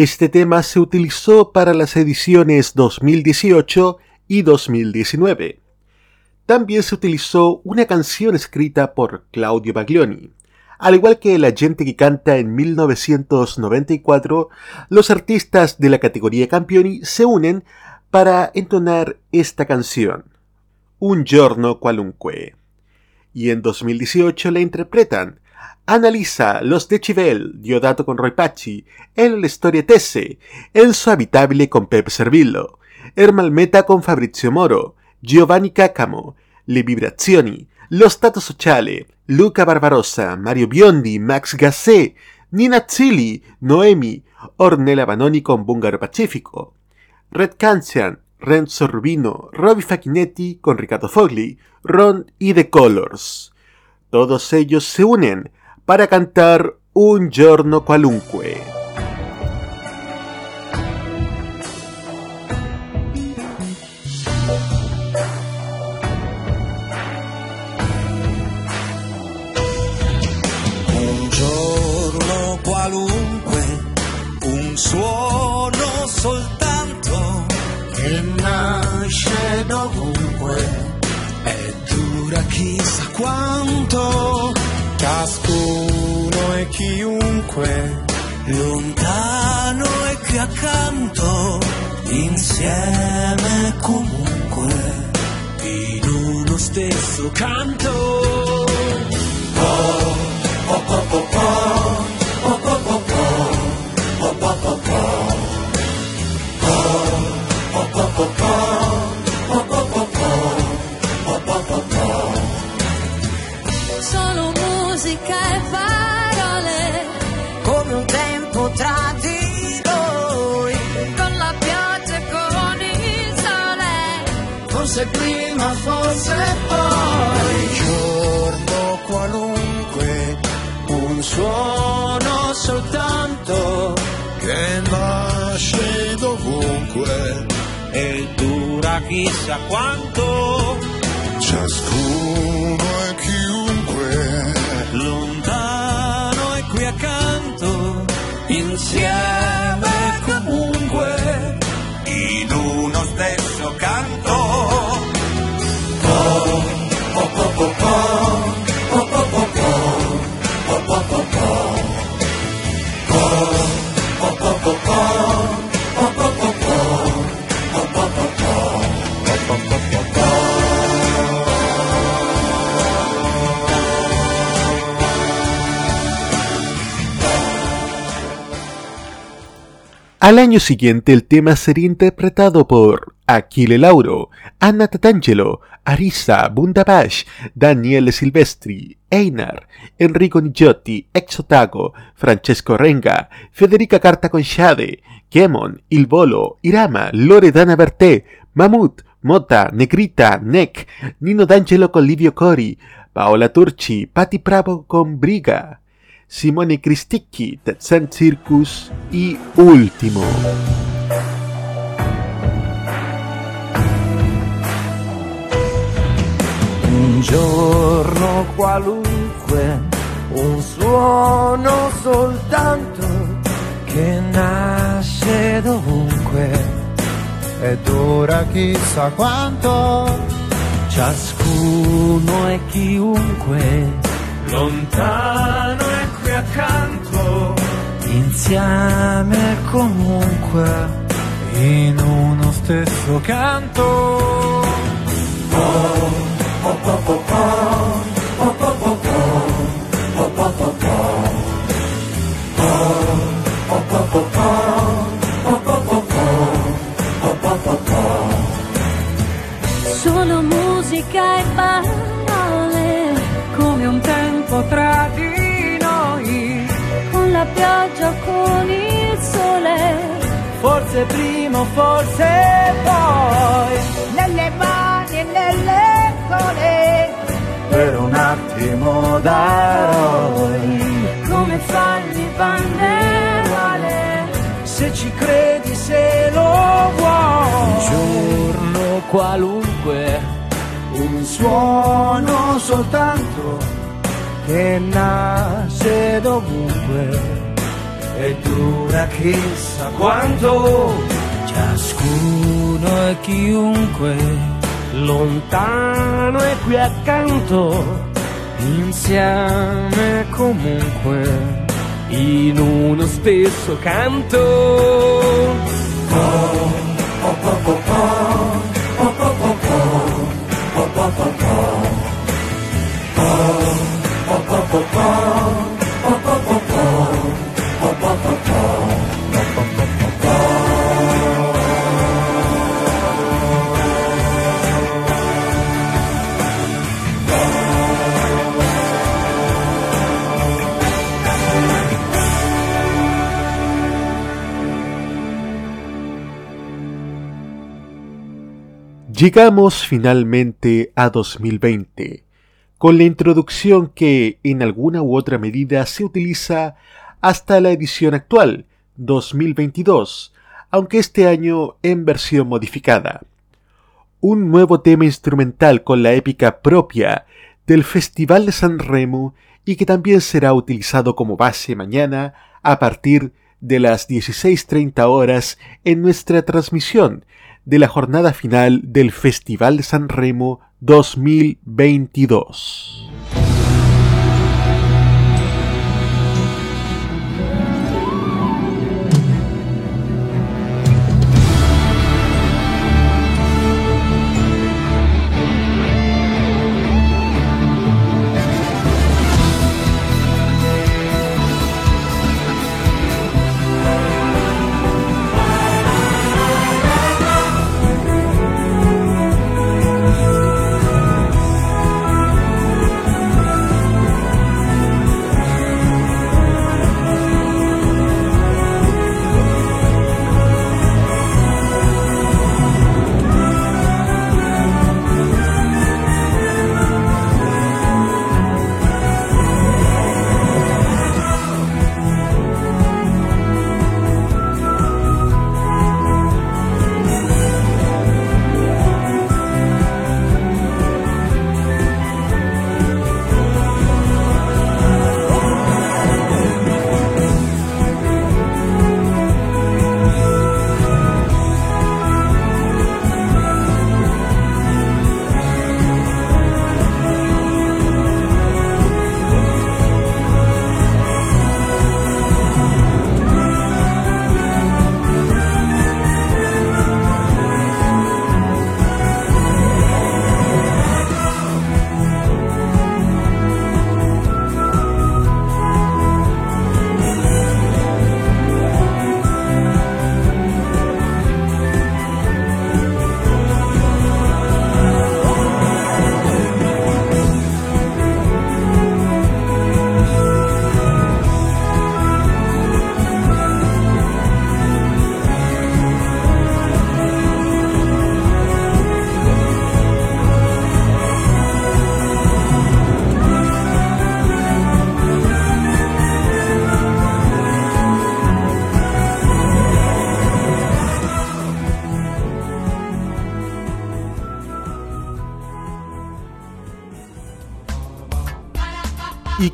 [SPEAKER 2] Este tema se utilizó para las ediciones 2018 y 2019. También se utilizó una canción escrita por Claudio Baglioni. Al igual que La gente que canta en 1994, los artistas de la categoría Campioni se unen para entonar esta canción, Un giorno qualunque. Y en 2018 la interpretan Analiza los decibel Diodato con Roy Paci e le storietesse, Enzo Abitabile con Pep Servillo, Ermalmeta con Fabrizio Moro, Giovanni Caccamo, Le Vibrazioni, Lo Stato Sociale, Luca Barbarossa, Mario Biondi, Max Gassé, Nina Zilli, Noemi, Ornella Vanoni con Bungaro Pacifico, Red Cancian, Renzo Rubino, Robbie Facchinetti con Riccardo Fogli, Ron y The Colors. Todos ellos se unen para cantar Un giorno qualunque.
[SPEAKER 17] Qualunque, un suono soltanto che nasce dovunque e dura chissà quanto. Ciascuno e chiunque lontano e qui accanto, insieme comunque, in uno stesso canto. Oh, oh, oh, oh, oh,
[SPEAKER 18] Forse prima, forse poi.
[SPEAKER 17] giorno qualunque, un suono soltanto che nasce dovunque e dura chissà quanto. Ciascuno e chiunque, lontano e qui accanto, insieme comunque, in uno stesso canto. Popó.
[SPEAKER 2] Al año siguiente el tema sería interpretado por Achille Lauro, Anna Tatangelo, Arisa Bundabash, Daniele Silvestri, Einar, Enrico Nigiotti, Exotago, Francesco Renga, Federica Carta Conchade, Kemon, Il Volo, Irama, Loredana Berté, Mamut, Mota, Negrita, Neck, Nino D'Angelo con Livio Cori, Paola Turci, Patti Bravo con Briga, Simone Cristicchi, Tzan Circus y Último.
[SPEAKER 6] Un giorno qualunque, un suono soltanto che nasce dovunque e dura chissà quanto. Ciascuno e chiunque, lontano e accanto, insieme comunque, in uno stesso canto.
[SPEAKER 14] Solo musica e parole come un tempo tra
[SPEAKER 6] Forse prima, forse poi,
[SPEAKER 18] Nelle mani e nelle cole.
[SPEAKER 6] per un attimo daroi.
[SPEAKER 14] come fanno banderole
[SPEAKER 6] Se ci credi, se lo vuoi. Un giorno qualunque, un suono soltanto che nasce dovunque e dura chissà quanto. Ciascuno e chiunque, lontano e qui accanto, insieme comunque, in uno stesso canto.
[SPEAKER 2] Llegamos finalmente a 2020, con la introducción que en alguna u otra medida se utiliza hasta la edición actual, 2022, aunque este año en versión modificada. Un nuevo tema instrumental con la épica propia del Festival de San Remo y que también será utilizado como base mañana a partir de las 16.30 horas en nuestra transmisión de la jornada final del Festival de San Remo 2022.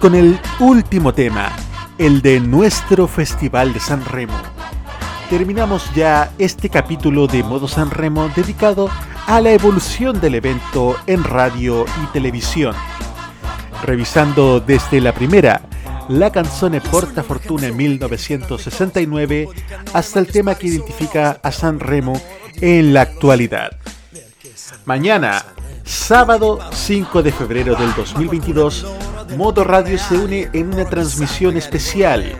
[SPEAKER 2] Con el último tema, el de nuestro Festival de San Remo. Terminamos ya este capítulo de Modo San Remo dedicado a la evolución del evento en radio y televisión. Revisando desde la primera, la canzone Porta Fortuna en 1969, hasta el tema que identifica a San Remo en la actualidad. Mañana, sábado 5 de febrero del 2022, Modo Radio se une en una transmisión especial.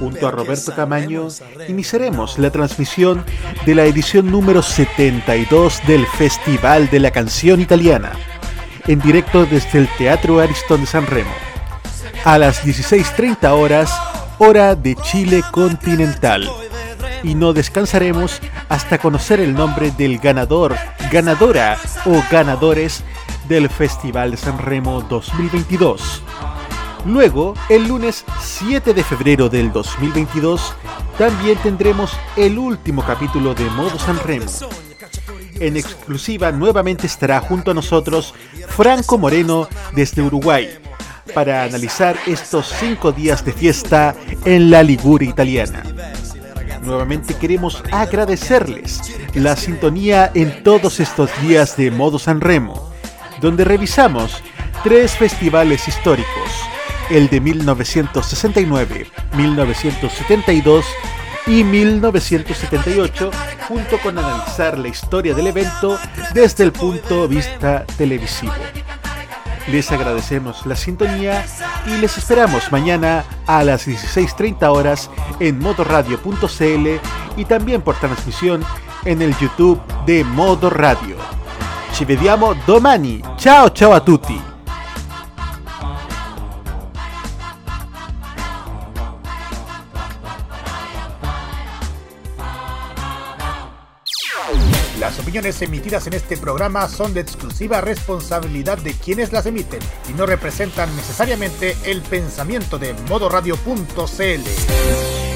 [SPEAKER 2] Junto a Roberto Camaño, iniciaremos la transmisión de la edición número 72 del Festival de la Canción Italiana, en directo desde el Teatro Aristón de San Remo, a las 16.30 horas, hora de Chile continental. Y no descansaremos hasta conocer el nombre del ganador, ganadora o ganadores del Festival de San Remo 2022. Luego, el lunes 7 de febrero del 2022, también tendremos el último capítulo de Modo San Remo. En exclusiva nuevamente estará junto a nosotros Franco Moreno desde Uruguay para analizar estos cinco días de fiesta en la Liguria italiana. Nuevamente queremos agradecerles la sintonía en todos estos días de Modo San Remo, donde revisamos tres festivales históricos, el de 1969, 1972 y 1978, junto con analizar la historia del evento desde el punto de vista televisivo. Les agradecemos la sintonía y les esperamos mañana a las 16.30 horas en modoradio.cl y también por transmisión en el YouTube de Modo Radio. Ci vediamo domani. Ciao ciao a tutti.
[SPEAKER 19] Las opiniones emitidas en este programa son de exclusiva responsabilidad de quienes las emiten y no representan necesariamente el pensamiento de modoradio.cl.